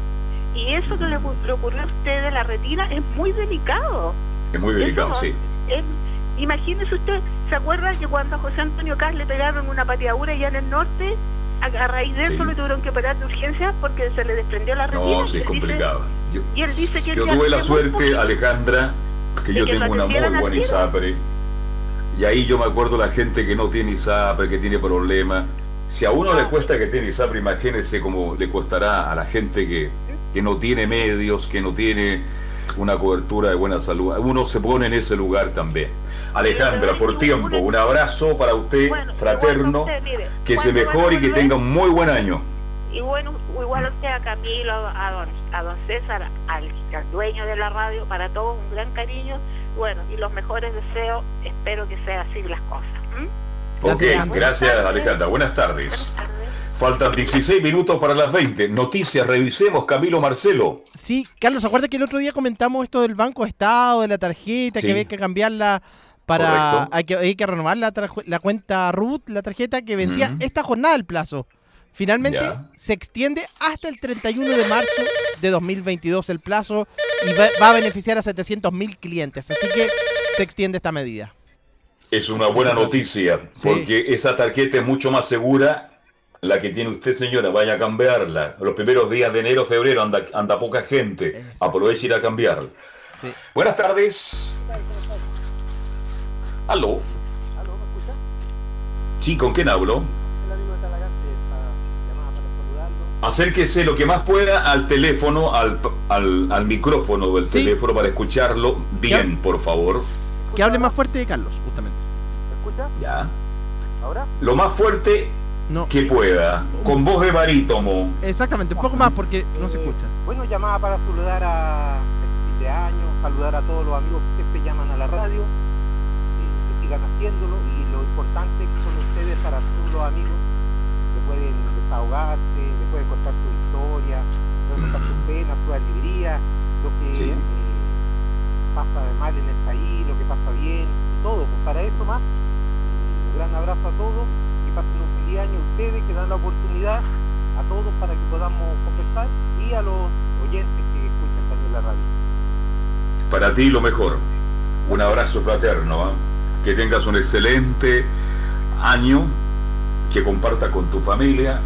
Y eso que le, ocurrió a usted de la retina es muy delicado. Es muy delicado, sí. imagínese usted, ¿se acuerda que cuando a José Antonio Cas le pegaron una pateadura allá en el norte, a, raíz de eso le tuvieron que operar de urgencia porque se le desprendió la retina? No, sí, es complicado. y él dice que... Yo tuve la suerte, Alejandra, que yo tengo una muy buena ISAPRE. Y ahí yo me acuerdo la gente que no tiene ISAPRE, que tiene problemas. Si a uno le cuesta que tiene ISAPRE, imagínese cómo le costará a la gente que que no tiene medios, que no tiene una cobertura de buena salud. Uno se pone en ese lugar también. Alejandra, por tiempo, un abrazo para usted, fraterno, que se mejore y que tenga un muy buen año. Y bueno, igual usted a Camilo, a don, a don César, al, dueño de la radio, para todos un gran cariño. Bueno, y los mejores deseos, espero que sea así las cosas. Ok, gracias Alejandra. Buenas tardes. Faltan 16 minutos para las 20. Noticias, revisemos, Camilo Marcelo. Sí, Carlos, acuerda que el otro día comentamos esto del Banco Estado, de la tarjeta, que había que cambiarla para. Hay que, hay que, renovar la, la, cuenta RUT, la tarjeta que vencía esta jornada el plazo. Finalmente se extiende hasta el 31 de marzo de 2022 el plazo y va, va a beneficiar a 700 mil clientes. Así que se extiende esta medida. Es una buena noticia, porque esa tarjeta es mucho más segura la que tiene usted, señora, vaya a cambiarla. Los primeros días de enero, febrero anda, anda poca gente. Aproveche ir a cambiarla. Buenas tardes. Aló. ¿Aló, me escucha? Sí, ¿con quién hablo? Acérquese lo que más pueda al teléfono, al, al, al micrófono del teléfono para escucharlo bien, por favor. Que hable más fuerte de Carlos, justamente. ¿Me escucha? Ya. ¿Ahora? Lo más fuerte No. que pueda, con voz de barítono. Exactamente, un poco más porque no se escucha. Bueno, llamaba para saludar a el de año, saludar a todos los amigos que siempre llaman a la radio, sigan haciéndolo y lo importante que son ustedes para todos los amigos que pueden desahogarse, que pueden contar su historia, pueden contar sus penas, sus alegrías, lo que Sí. eh, pasa de mal en el país, lo que pasa bien, todo. Pues para eso más, un gran abrazo a todos, que pasen un feliz año ustedes, que dan la oportunidad a todos para que podamos conversar y a los oyentes que escuchan también la radio. Para ti lo mejor. Un abrazo fraterno. ¿ah? Que tengas un excelente año, que compartas con tu familia.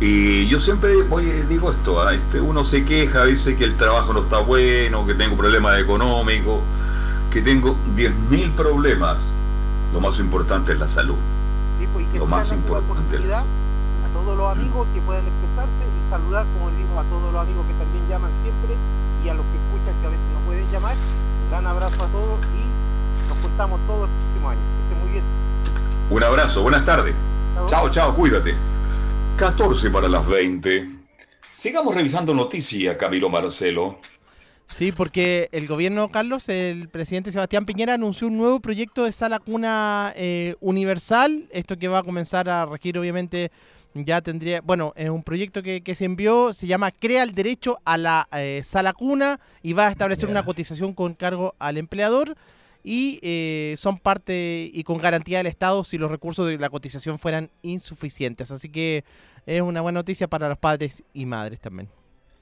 Y yo siempre voy, digo esto, ¿ah? este, uno se queja, dice que el trabajo no está bueno, que tengo problemas económicos, que tengo 10.000 problemas. Lo más importante es la salud. Sí, pues, y que Lo más la importante es oportunidad a todos los amigos que puedan expresarse y saludar, como digo, a todos los amigos que también llaman siempre y a los que escuchan que a veces no pueden llamar. Un gran abrazo a todos y nos juntamos todos el próximo año. Que esté muy bien. Un abrazo, buenas tardes. Chao. Chao, cuídate. 14 para las 20. Sigamos revisando noticias, Camilo Marcelo. Sí, porque el gobierno, Carlos, el presidente Sebastián Piñera anunció un nuevo proyecto de sala cuna eh, universal. Esto que va a comenzar a regir, obviamente, ya tendría. Bueno, es un proyecto que, que se envió, se llama Crea el derecho a la eh, sala cuna y va a establecer una cotización con cargo al empleador. Y eh, son parte y con garantía del Estado si los recursos de la cotización fueran insuficientes. Así que es una buena noticia para los padres y madres también.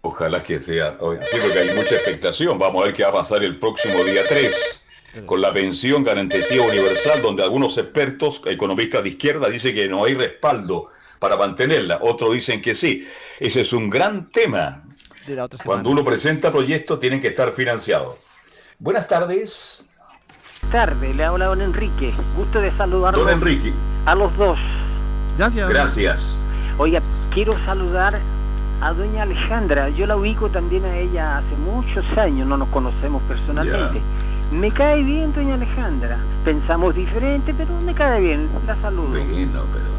Ojalá que sea. Sí, porque hay mucha expectación. Vamos a ver qué va a pasar el próximo día 3 con la pensión garantía universal, donde algunos expertos, economistas de izquierda, dicen que no hay respaldo para mantenerla. Otros dicen que sí. Ese es un gran tema. De la otra semana. Cuando uno presenta proyectos, tienen que estar financiados. Buenas tardes, tarde, le habla don Enrique. Gusto de saludarlo don Enrique. a los dos. Gracias. Gracias. Oiga, quiero saludar a doña Alejandra. Yo la ubico también a ella hace muchos años, no nos conocemos personalmente. Me cae bien doña Alejandra. Pensamos diferente, pero me cae bien. La saludo. Bueno, pero.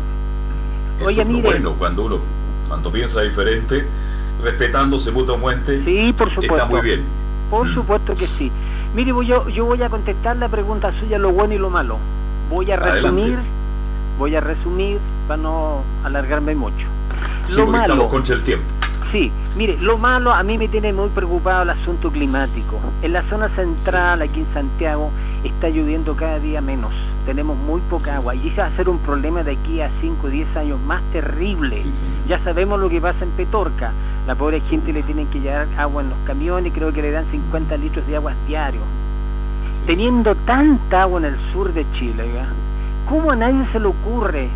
Eso Oye, mire. bueno, cuando uno cuando piensa diferente, respetándose mutuamente, Sí, por supuesto. está muy bien. Por supuesto que sí. Mire, voy- yo, yo voy a contestar la pregunta suya, lo bueno y lo malo. Voy a Adelante. resumir, voy a resumir para no alargarme mucho. Sí, lo malo, estamos contra el tiempo. sí, mire, lo malo a mí me tiene muy preocupado el asunto climático. En la zona central, aquí en Santiago, está lloviendo cada día menos. Tenemos muy poca agua y ese va a ser un problema de aquí a 5 o 10 años más terrible. Ya sabemos lo que pasa en Petorca. La pobre gente le tienen que llevar agua en los camiones, creo que le dan 50 litros de agua diario. Teniendo tanta agua en el sur de Chile. ¿cómo a nadie se le ocurre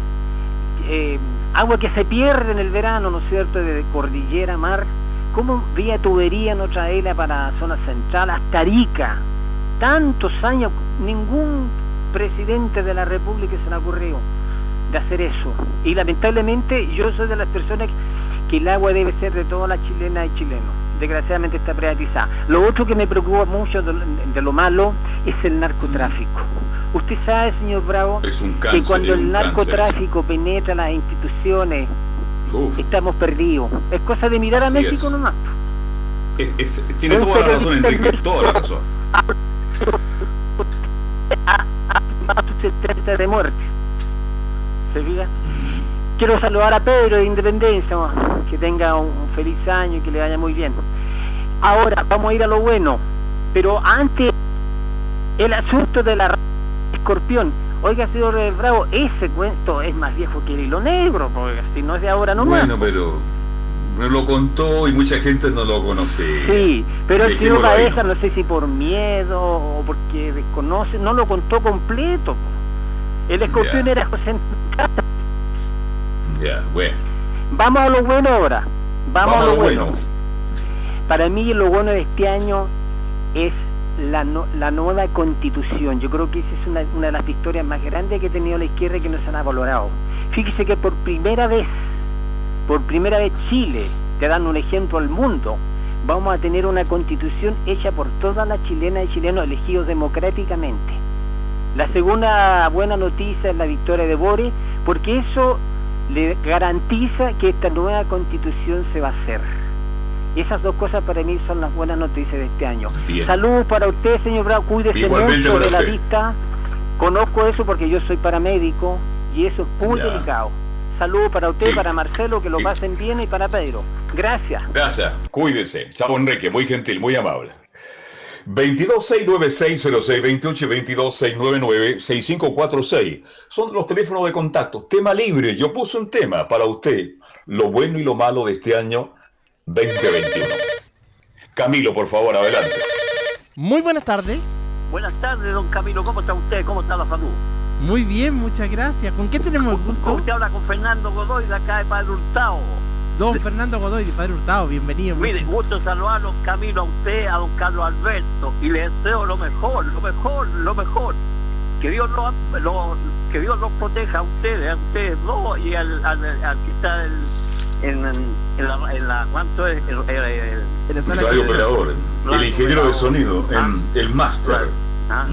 eh, agua que se pierde en el verano, ¿no es cierto?, de cordillera, mar, ¿cómo vía tubería no traerla para la zona central, hasta Arica? Tantos años, ningún presidente de la República se le ocurrió de hacer eso. Y lamentablemente yo soy de las personas que el agua debe ser de todas las chilenas y chilenos. Desgraciadamente está privatizada. Lo otro que me preocupa mucho de, de lo malo es el narcotráfico. Usted sabe, señor Bravo, que cuando el cáncer narcotráfico penetra las instituciones, Uf. estamos perdidos. Es cosa de mirar a México es. nomás. Es- es- tiene toda la razón, Enrique, toda la razón. De 70 de muerte. ¿Se fija? Quiero saludar a Pedro de Independencia, que tenga un feliz año y que le vaya muy bien. Ahora, vamos a ir a lo bueno, pero antes, el asunto de la escorpión. Oiga, señor Bravo, ese cuento es más viejo que el hilo negro, porque si no es de ahora nomás. Bueno, pero me lo contó y mucha gente no lo conocía. Sí, pero el ahí, Baeza, no sé si por miedo o porque desconoce, no lo contó completo. El escorpión era José. Ya, bueno. Vamos a lo bueno ahora. Vamos, Vamos a lo bueno. bueno. Para mí lo bueno de este año es la, la nueva constitución. Yo creo que esa es una, una de las victorias más grandes que ha tenido la izquierda y que no se han valorado. Fíjese que por primera vez, por primera vez Chile, te dan un ejemplo al mundo, vamos a tener una constitución hecha por todas las chilenas y chilenos elegidos democráticamente. La segunda buena noticia es la victoria de Bore, porque eso le garantiza que esta nueva constitución se va a hacer. Esas dos cosas para mí son las buenas noticias de este año. Saludos para usted, señor Bravo, cuídese mucho de la vista. Conozco eso porque yo soy paramédico y eso es muy delicado. Saludos para usted, para Marcelo, que lo pasen bien y para Pedro. Gracias. Gracias, cuídese. Chavo Enrique, muy gentil, muy amable. 22-696-0628 22-699-6546 son los teléfonos de contacto. Tema libre. Yo puse un tema para usted. Lo bueno y lo malo de este año 2021. Camilo, por favor, adelante. Muy buenas tardes. Buenas tardes, don Camilo. ¿Cómo está usted? ¿Cómo está la salud? Muy bien, muchas gracias. ¿Con qué tenemos el gusto? Usted habla con Fernando Godoy de acá de Padre Hurtado. Don Fernando Godoy de Padre Hurtado, bienvenido. Mire, gusto saludarlo, Camilo, a usted, a don Carlos Alberto, y le deseo lo mejor, lo mejor, lo mejor. Que Dios lo, lo que Dios los proteja a ustedes, a ustedes dos y al, al, al que está el, en, en, la, en la ¿cuánto es? El, el, el, el radio operador, el ingeniero de sonido, en el máster. ¿Ah?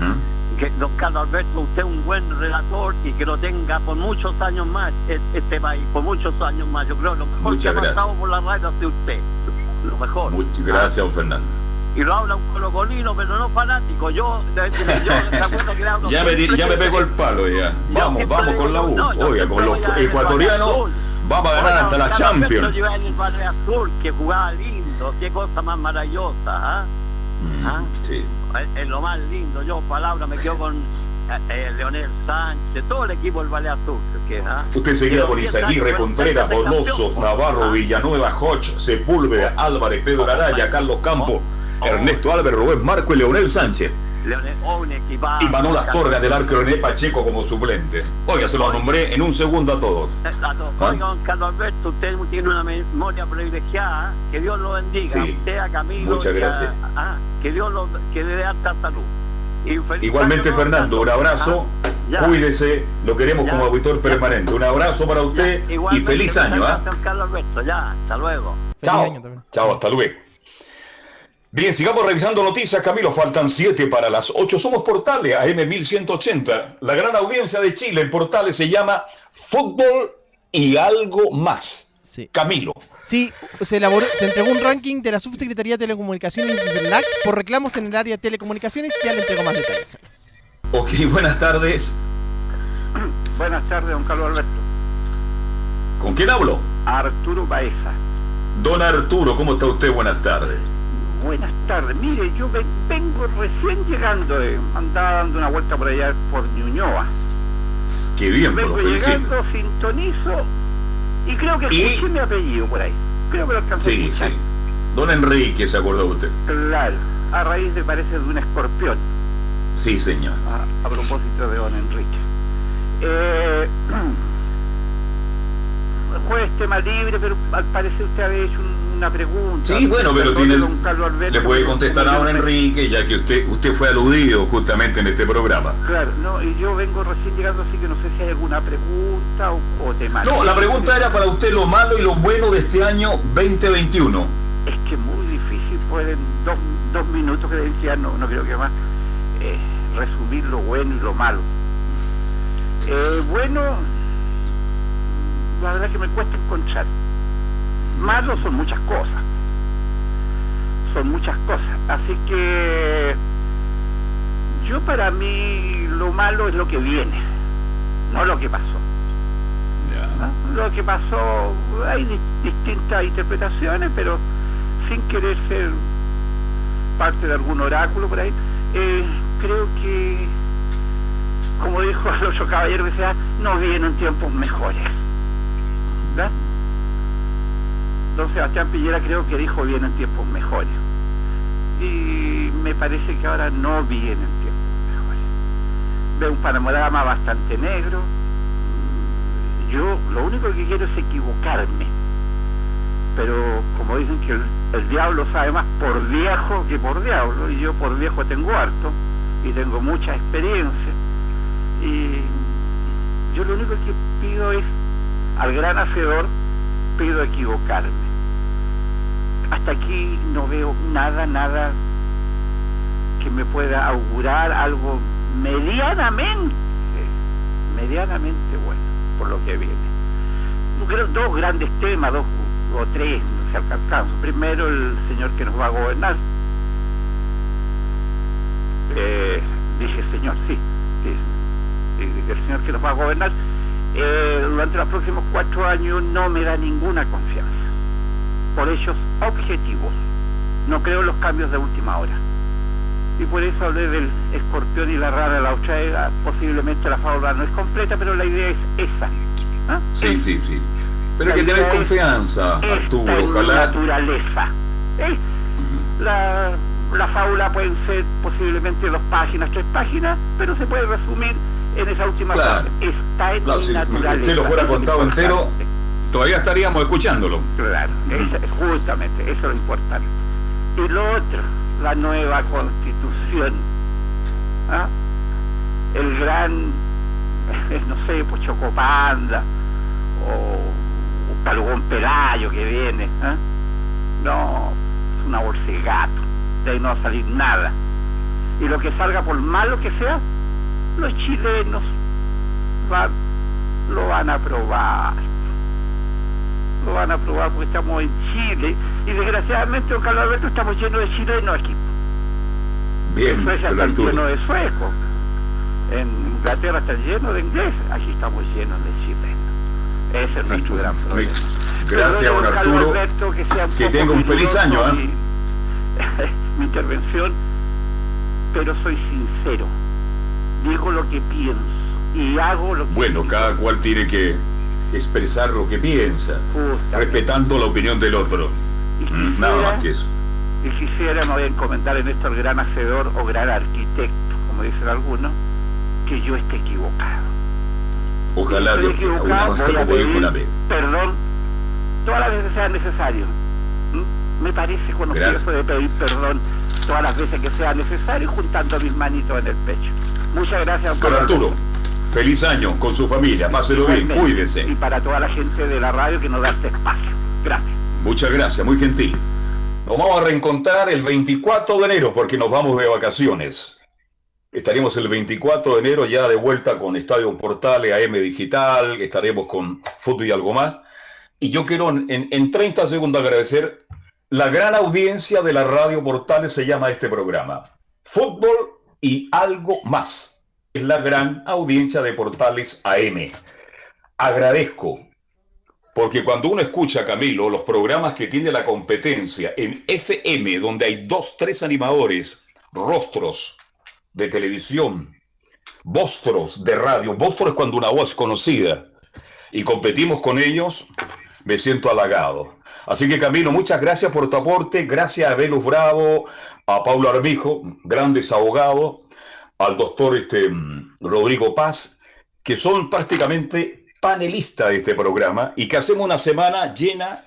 Que don Carlos Alberto, usted es un buen relator y que lo tenga por muchos años más este país, por muchos años más. Yo creo lo mejor Muchas que gracias. ha pasado por la radio hace usted. Lo mejor. Muchas gracias, don Fernando. Y lo habla un colocolino, pero no fanático. Yo, yo acuerdo que uno- Ya me, di- ya me pegó el palo ya. Vamos, vamos con la U. Oiga, con los ecuatorianos vamos a ganar hasta la Champions. Yo en el Valle Azul, que jugaba lindo, qué cosa más maravillosa. ¿ah? ¿Ah? Sí. Es, es lo más lindo. Yo, palabra, me quedo con eh, eh, Leonel Sánchez, todo el equipo del Valle Azul. Que, ¿ah? Usted seguía por Izaguirre, Contreras, Bonosos, Navarro, Villanueva, Hodge, Sepúlveda, Álvarez, Pedro Araya, Carlos Campo, Ernesto Álvarez, Rubén Marco y Leonel Sánchez. Y Manuel Astorga del arco René Pacheco como suplente. Oiga, se lo nombré en un segundo a todos. Oiga, don Carlos Alberto, usted tiene una memoria privilegiada. Que Dios lo bendiga. Sí. Usted, a Camilo. Muchas a- gracias. ah, que Dios lo, que le dé alta salud. Y feliz Igualmente, año, Fernando, un abrazo. Ah, ya. Cuídese, lo queremos Ya. como auditor permanente. Un abrazo para usted y feliz año. ¿ah? don Carlos Alberto, ya, hasta luego. Chao. Chao, hasta luego. Bien, sigamos revisando noticias, Camilo. Faltan siete para las 8. Somos Portales, AM 1180. La gran audiencia de Chile en Portales se llama Fútbol y algo más. Camilo. Sí, se elaboró, se entregó un ranking de la Subsecretaría de Telecomunicaciones y por reclamos en el área de telecomunicaciones. Ya le entrego más detalles. Ok, buenas tardes. Buenas tardes, don Carlos Alberto. ¿Con quién hablo? Arturo Baeza. Don Arturo, ¿cómo está usted? Buenas tardes. Buenas tardes. Mire, yo ve- vengo recién llegando, eh, andaba dando una vuelta por allá por Ñuñoa. Qué bien, pues, vengo lo felicito. llegando, sintonizo y creo que ¿Y? escuché mi apellido por ahí. Creo que lo alcancé a Sí, escuchar. sí. Don Enrique, ¿se acordó usted? Claro, a raíz de parece de un escorpión, Sí, señor. a, a propósito de don Enrique. Eh, jueves tema libre, pero al parecer usted había hecho un- una pregunta. Sí, bueno, pero tiene, Alberto, le puede contestar como a yo don me- Enrique, ya que usted usted fue aludido justamente en este programa. Claro, no, y yo vengo recién llegando, así que no sé si hay alguna pregunta o, o tema. No, la pregunta era para usted lo malo y lo bueno de este año 2021. Es que es muy difícil, pueden dos, dos minutos que decía, no, no creo que más, eh, resumir lo bueno y lo malo. Eh, bueno, la verdad que me cuesta encontrar. Malo son muchas cosas. Son muchas cosas. Así que yo para mí lo malo es lo que viene, no lo que pasó. ¿no? Lo que pasó, hay di- distintas interpretaciones, pero sin querer ser parte de algún oráculo por ahí, eh, creo que, como dijo el otro caballero que sea, no vienen tiempos mejores. ¿verdad? Don Sebastián Pillera creo que dijo vienen tiempos mejores. Y me parece que ahora no vienen tiempos mejores. Veo un panorama bastante negro. Yo lo único que quiero es equivocarme. Pero como dicen que el, diablo sabe más por viejo que por diablo, y yo por viejo tengo harto, y tengo mucha experiencia, y yo lo único que pido es al gran hacedor, pido equivocarme. Hasta aquí no veo nada, nada que me pueda augurar algo medianamente, medianamente bueno, por lo que viene. Dos grandes temas, dos o tres, no se alcanzan. Primero, el señor que nos va a gobernar. Eh, dije, señor, sí, el señor que nos va a gobernar, eh, durante los próximos cuatro años no me da ninguna confianza. Por ellos objetivos. No creo en los cambios de última hora. Y por eso hablé del escorpión y la rana de la otra Posiblemente la fábula no es completa, pero la idea es esa. ¿Ah? Sí, sí, sí. Pero hay que tener confianza, Arturo, ojalá. naturaleza. La, la fábula pueden ser posiblemente dos páginas, tres páginas, pero se puede resumir en esa última claro. Está en claro, si usted lo fuera contado entero, todavía estaríamos escuchándolo. Claro, justamente, eso es lo importante. Y lo otro, la nueva constitución. ¿ah? El gran, no sé, pues Chocopanda, o, Calugón Pelayo que viene. ¿ah? No, es una bolsa de gato, de ahí no va a salir nada. Y lo que salga, por malo que sea, los chilenos lo van a probar. Lo van a probar porque estamos en Chile y desgraciadamente, don Carlos Alberto, estamos llenos de chilenos aquí. Bien, en Suecia está lleno de suecos. En Inglaterra está lleno de ingleses. Aquí estamos llenos de chilenos. Ese es nuestro gran problema. Gracias, don Arturo. que, tenga un feliz año. ¿eh? mi intervención, pero soy sincero digo lo que pienso y hago lo que Bueno, cada cual tiene que expresar lo que piensa, respetando la opinión del otro. Mm, nada más que eso. Y quisiera, no voy a comentar en esto el gran hacedor o gran arquitecto, como dicen algunos, que yo esté equivocado. Ojalá Dios equivocado, voy a pedir perdón todas las veces sea necesario. ¿Mm? Me parece cuando se puede pedir perdón todas las veces que sea necesario juntando mis manitos en el pecho. Muchas gracias. Don Arturo, feliz año con su familia. Páselo bien, cuídense. Y para toda la gente de la radio que nos da este espacio. Gracias. Muchas gracias, muy gentil. Nos vamos a reencontrar el 24 de enero porque nos vamos de vacaciones. Estaremos el 24 de enero ya de vuelta con Estadio Portales, AM Digital, estaremos con Fútbol y algo más. Y yo quiero en, en 30 segundos agradecer la gran audiencia de la Radio Portales, se llama este programa. Fútbol y algo más. Es la gran audiencia de Portales AM. Agradezco, porque cuando uno escucha, Camilo, los programas que tiene la competencia en FM, donde hay dos, tres animadores, rostros de televisión, vostros de radio, vostros es cuando una voz conocida, y competimos con ellos, me siento halagado. Así que Camilo, muchas gracias por tu aporte, gracias a Velus Bravo, a Paulo Armijo, grandes abogados, al doctor este, Rodrigo Paz, que son prácticamente panelistas de este programa y que hacemos una semana llena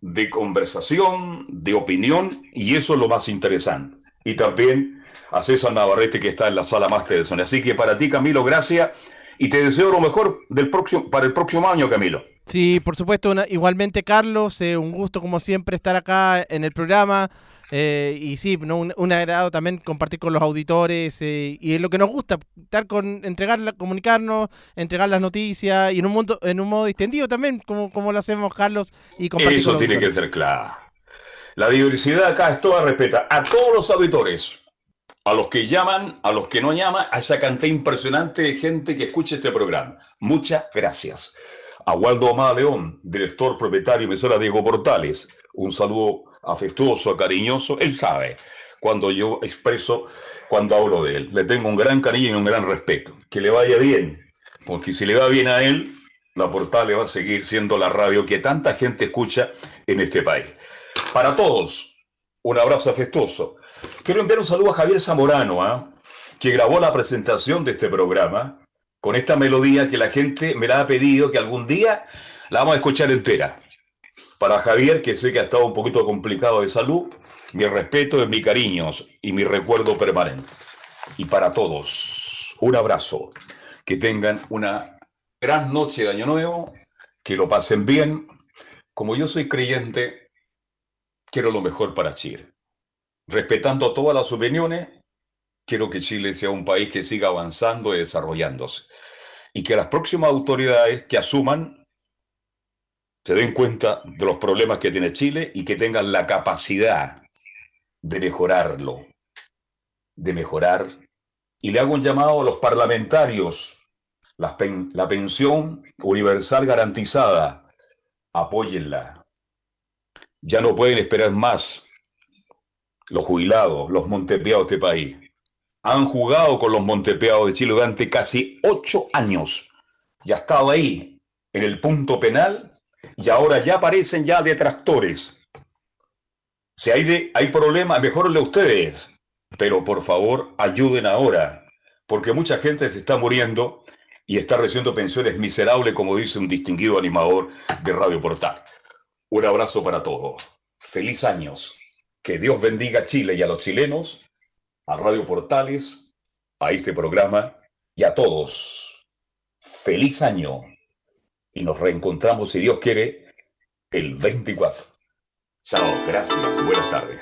de conversación, de opinión, y eso es lo más interesante. Y también a César Navarrete, que está en la sala Zona. Así que para ti, Camilo, gracias. Y te deseo lo mejor del próximo, para el próximo año, Camilo. Sí, por supuesto, igualmente, Carlos, eh, un gusto como siempre estar acá en el programa. Eh, y sí, ¿no? un, agrado también compartir con los auditores eh, y es lo que nos gusta, estar con, entregar, comunicarnos, entregar las noticias y en un mundo, en un modo distendido también, como, como lo hacemos Carlos y compartir Eso tiene que ser claro. La diversidad acá es toda respeta a todos los auditores, a los que llaman, a los que no llaman, a esa cantidad impresionante de gente que escucha este programa. Muchas gracias. A Waldo Amada León, director propietario y emisora Diego Portales, un saludo afectuoso, cariñoso, él sabe cuando yo expreso, cuando hablo de él. Le tengo un gran cariño y un gran respeto. Que le vaya bien, porque si le va bien a él, la Portale va a seguir siendo la radio que tanta gente escucha en este país. Para todos, un abrazo afectuoso. Quiero enviar un saludo a Javier Zamorano, ¿ah? que grabó la presentación de este programa con esta melodía que la gente me la ha pedido que algún día la vamos a escuchar entera. Para Javier, que sé que ha estado un poquito complicado de salud, mi respeto y mi cariños y mi recuerdo permanente. Y para todos, un abrazo. Que tengan una gran noche de Año Nuevo, que lo pasen bien. Como yo soy creyente, quiero lo mejor para Chile. Respetando todas las opiniones, quiero que Chile sea un país que siga avanzando y desarrollándose. Y que las próximas autoridades que asuman se den cuenta de los problemas que tiene Chile y que tengan la capacidad de mejorarlo, de mejorar. Y le hago un llamado a los parlamentarios, la, pensión universal garantizada, apóyenla. Ya no pueden esperar más los jubilados, los montepeados de este país. Han jugado con los montepeados de Chile durante casi ocho años. Ya estado ahí, en el punto penal, y ahora ya aparecen ya detractores. Si hay, de, hay problemas, mejorle ustedes, pero por favor ayuden ahora, porque mucha gente se está muriendo y está recibiendo pensiones miserables, como dice un distinguido animador de Radio Portal. Un abrazo para todos. Feliz años. Que Dios bendiga a Chile y a los chilenos, a Radio Portales, a este programa y a todos. Feliz año y nos reencontramos, si Dios quiere, el 24. Chao, gracias, buenas tardes.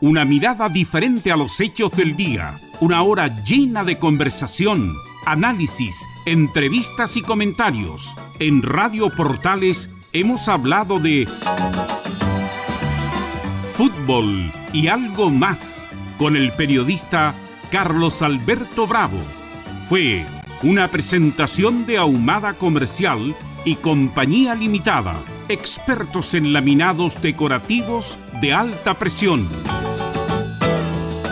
Una mirada diferente a los hechos del día, una hora llena de conversación, análisis, entrevistas y comentarios. En Radio Portales hemos hablado de fútbol y algo más con el periodista Carlos Alberto Bravo. Fue una presentación de Ahumada Comercial y Compañía Limitada, expertos en laminados decorativos de alta presión.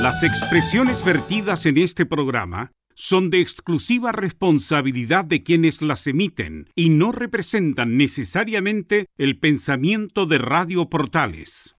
Las expresiones vertidas en este programa son de exclusiva responsabilidad de quienes las emiten y no representan necesariamente el pensamiento de Radio Portales.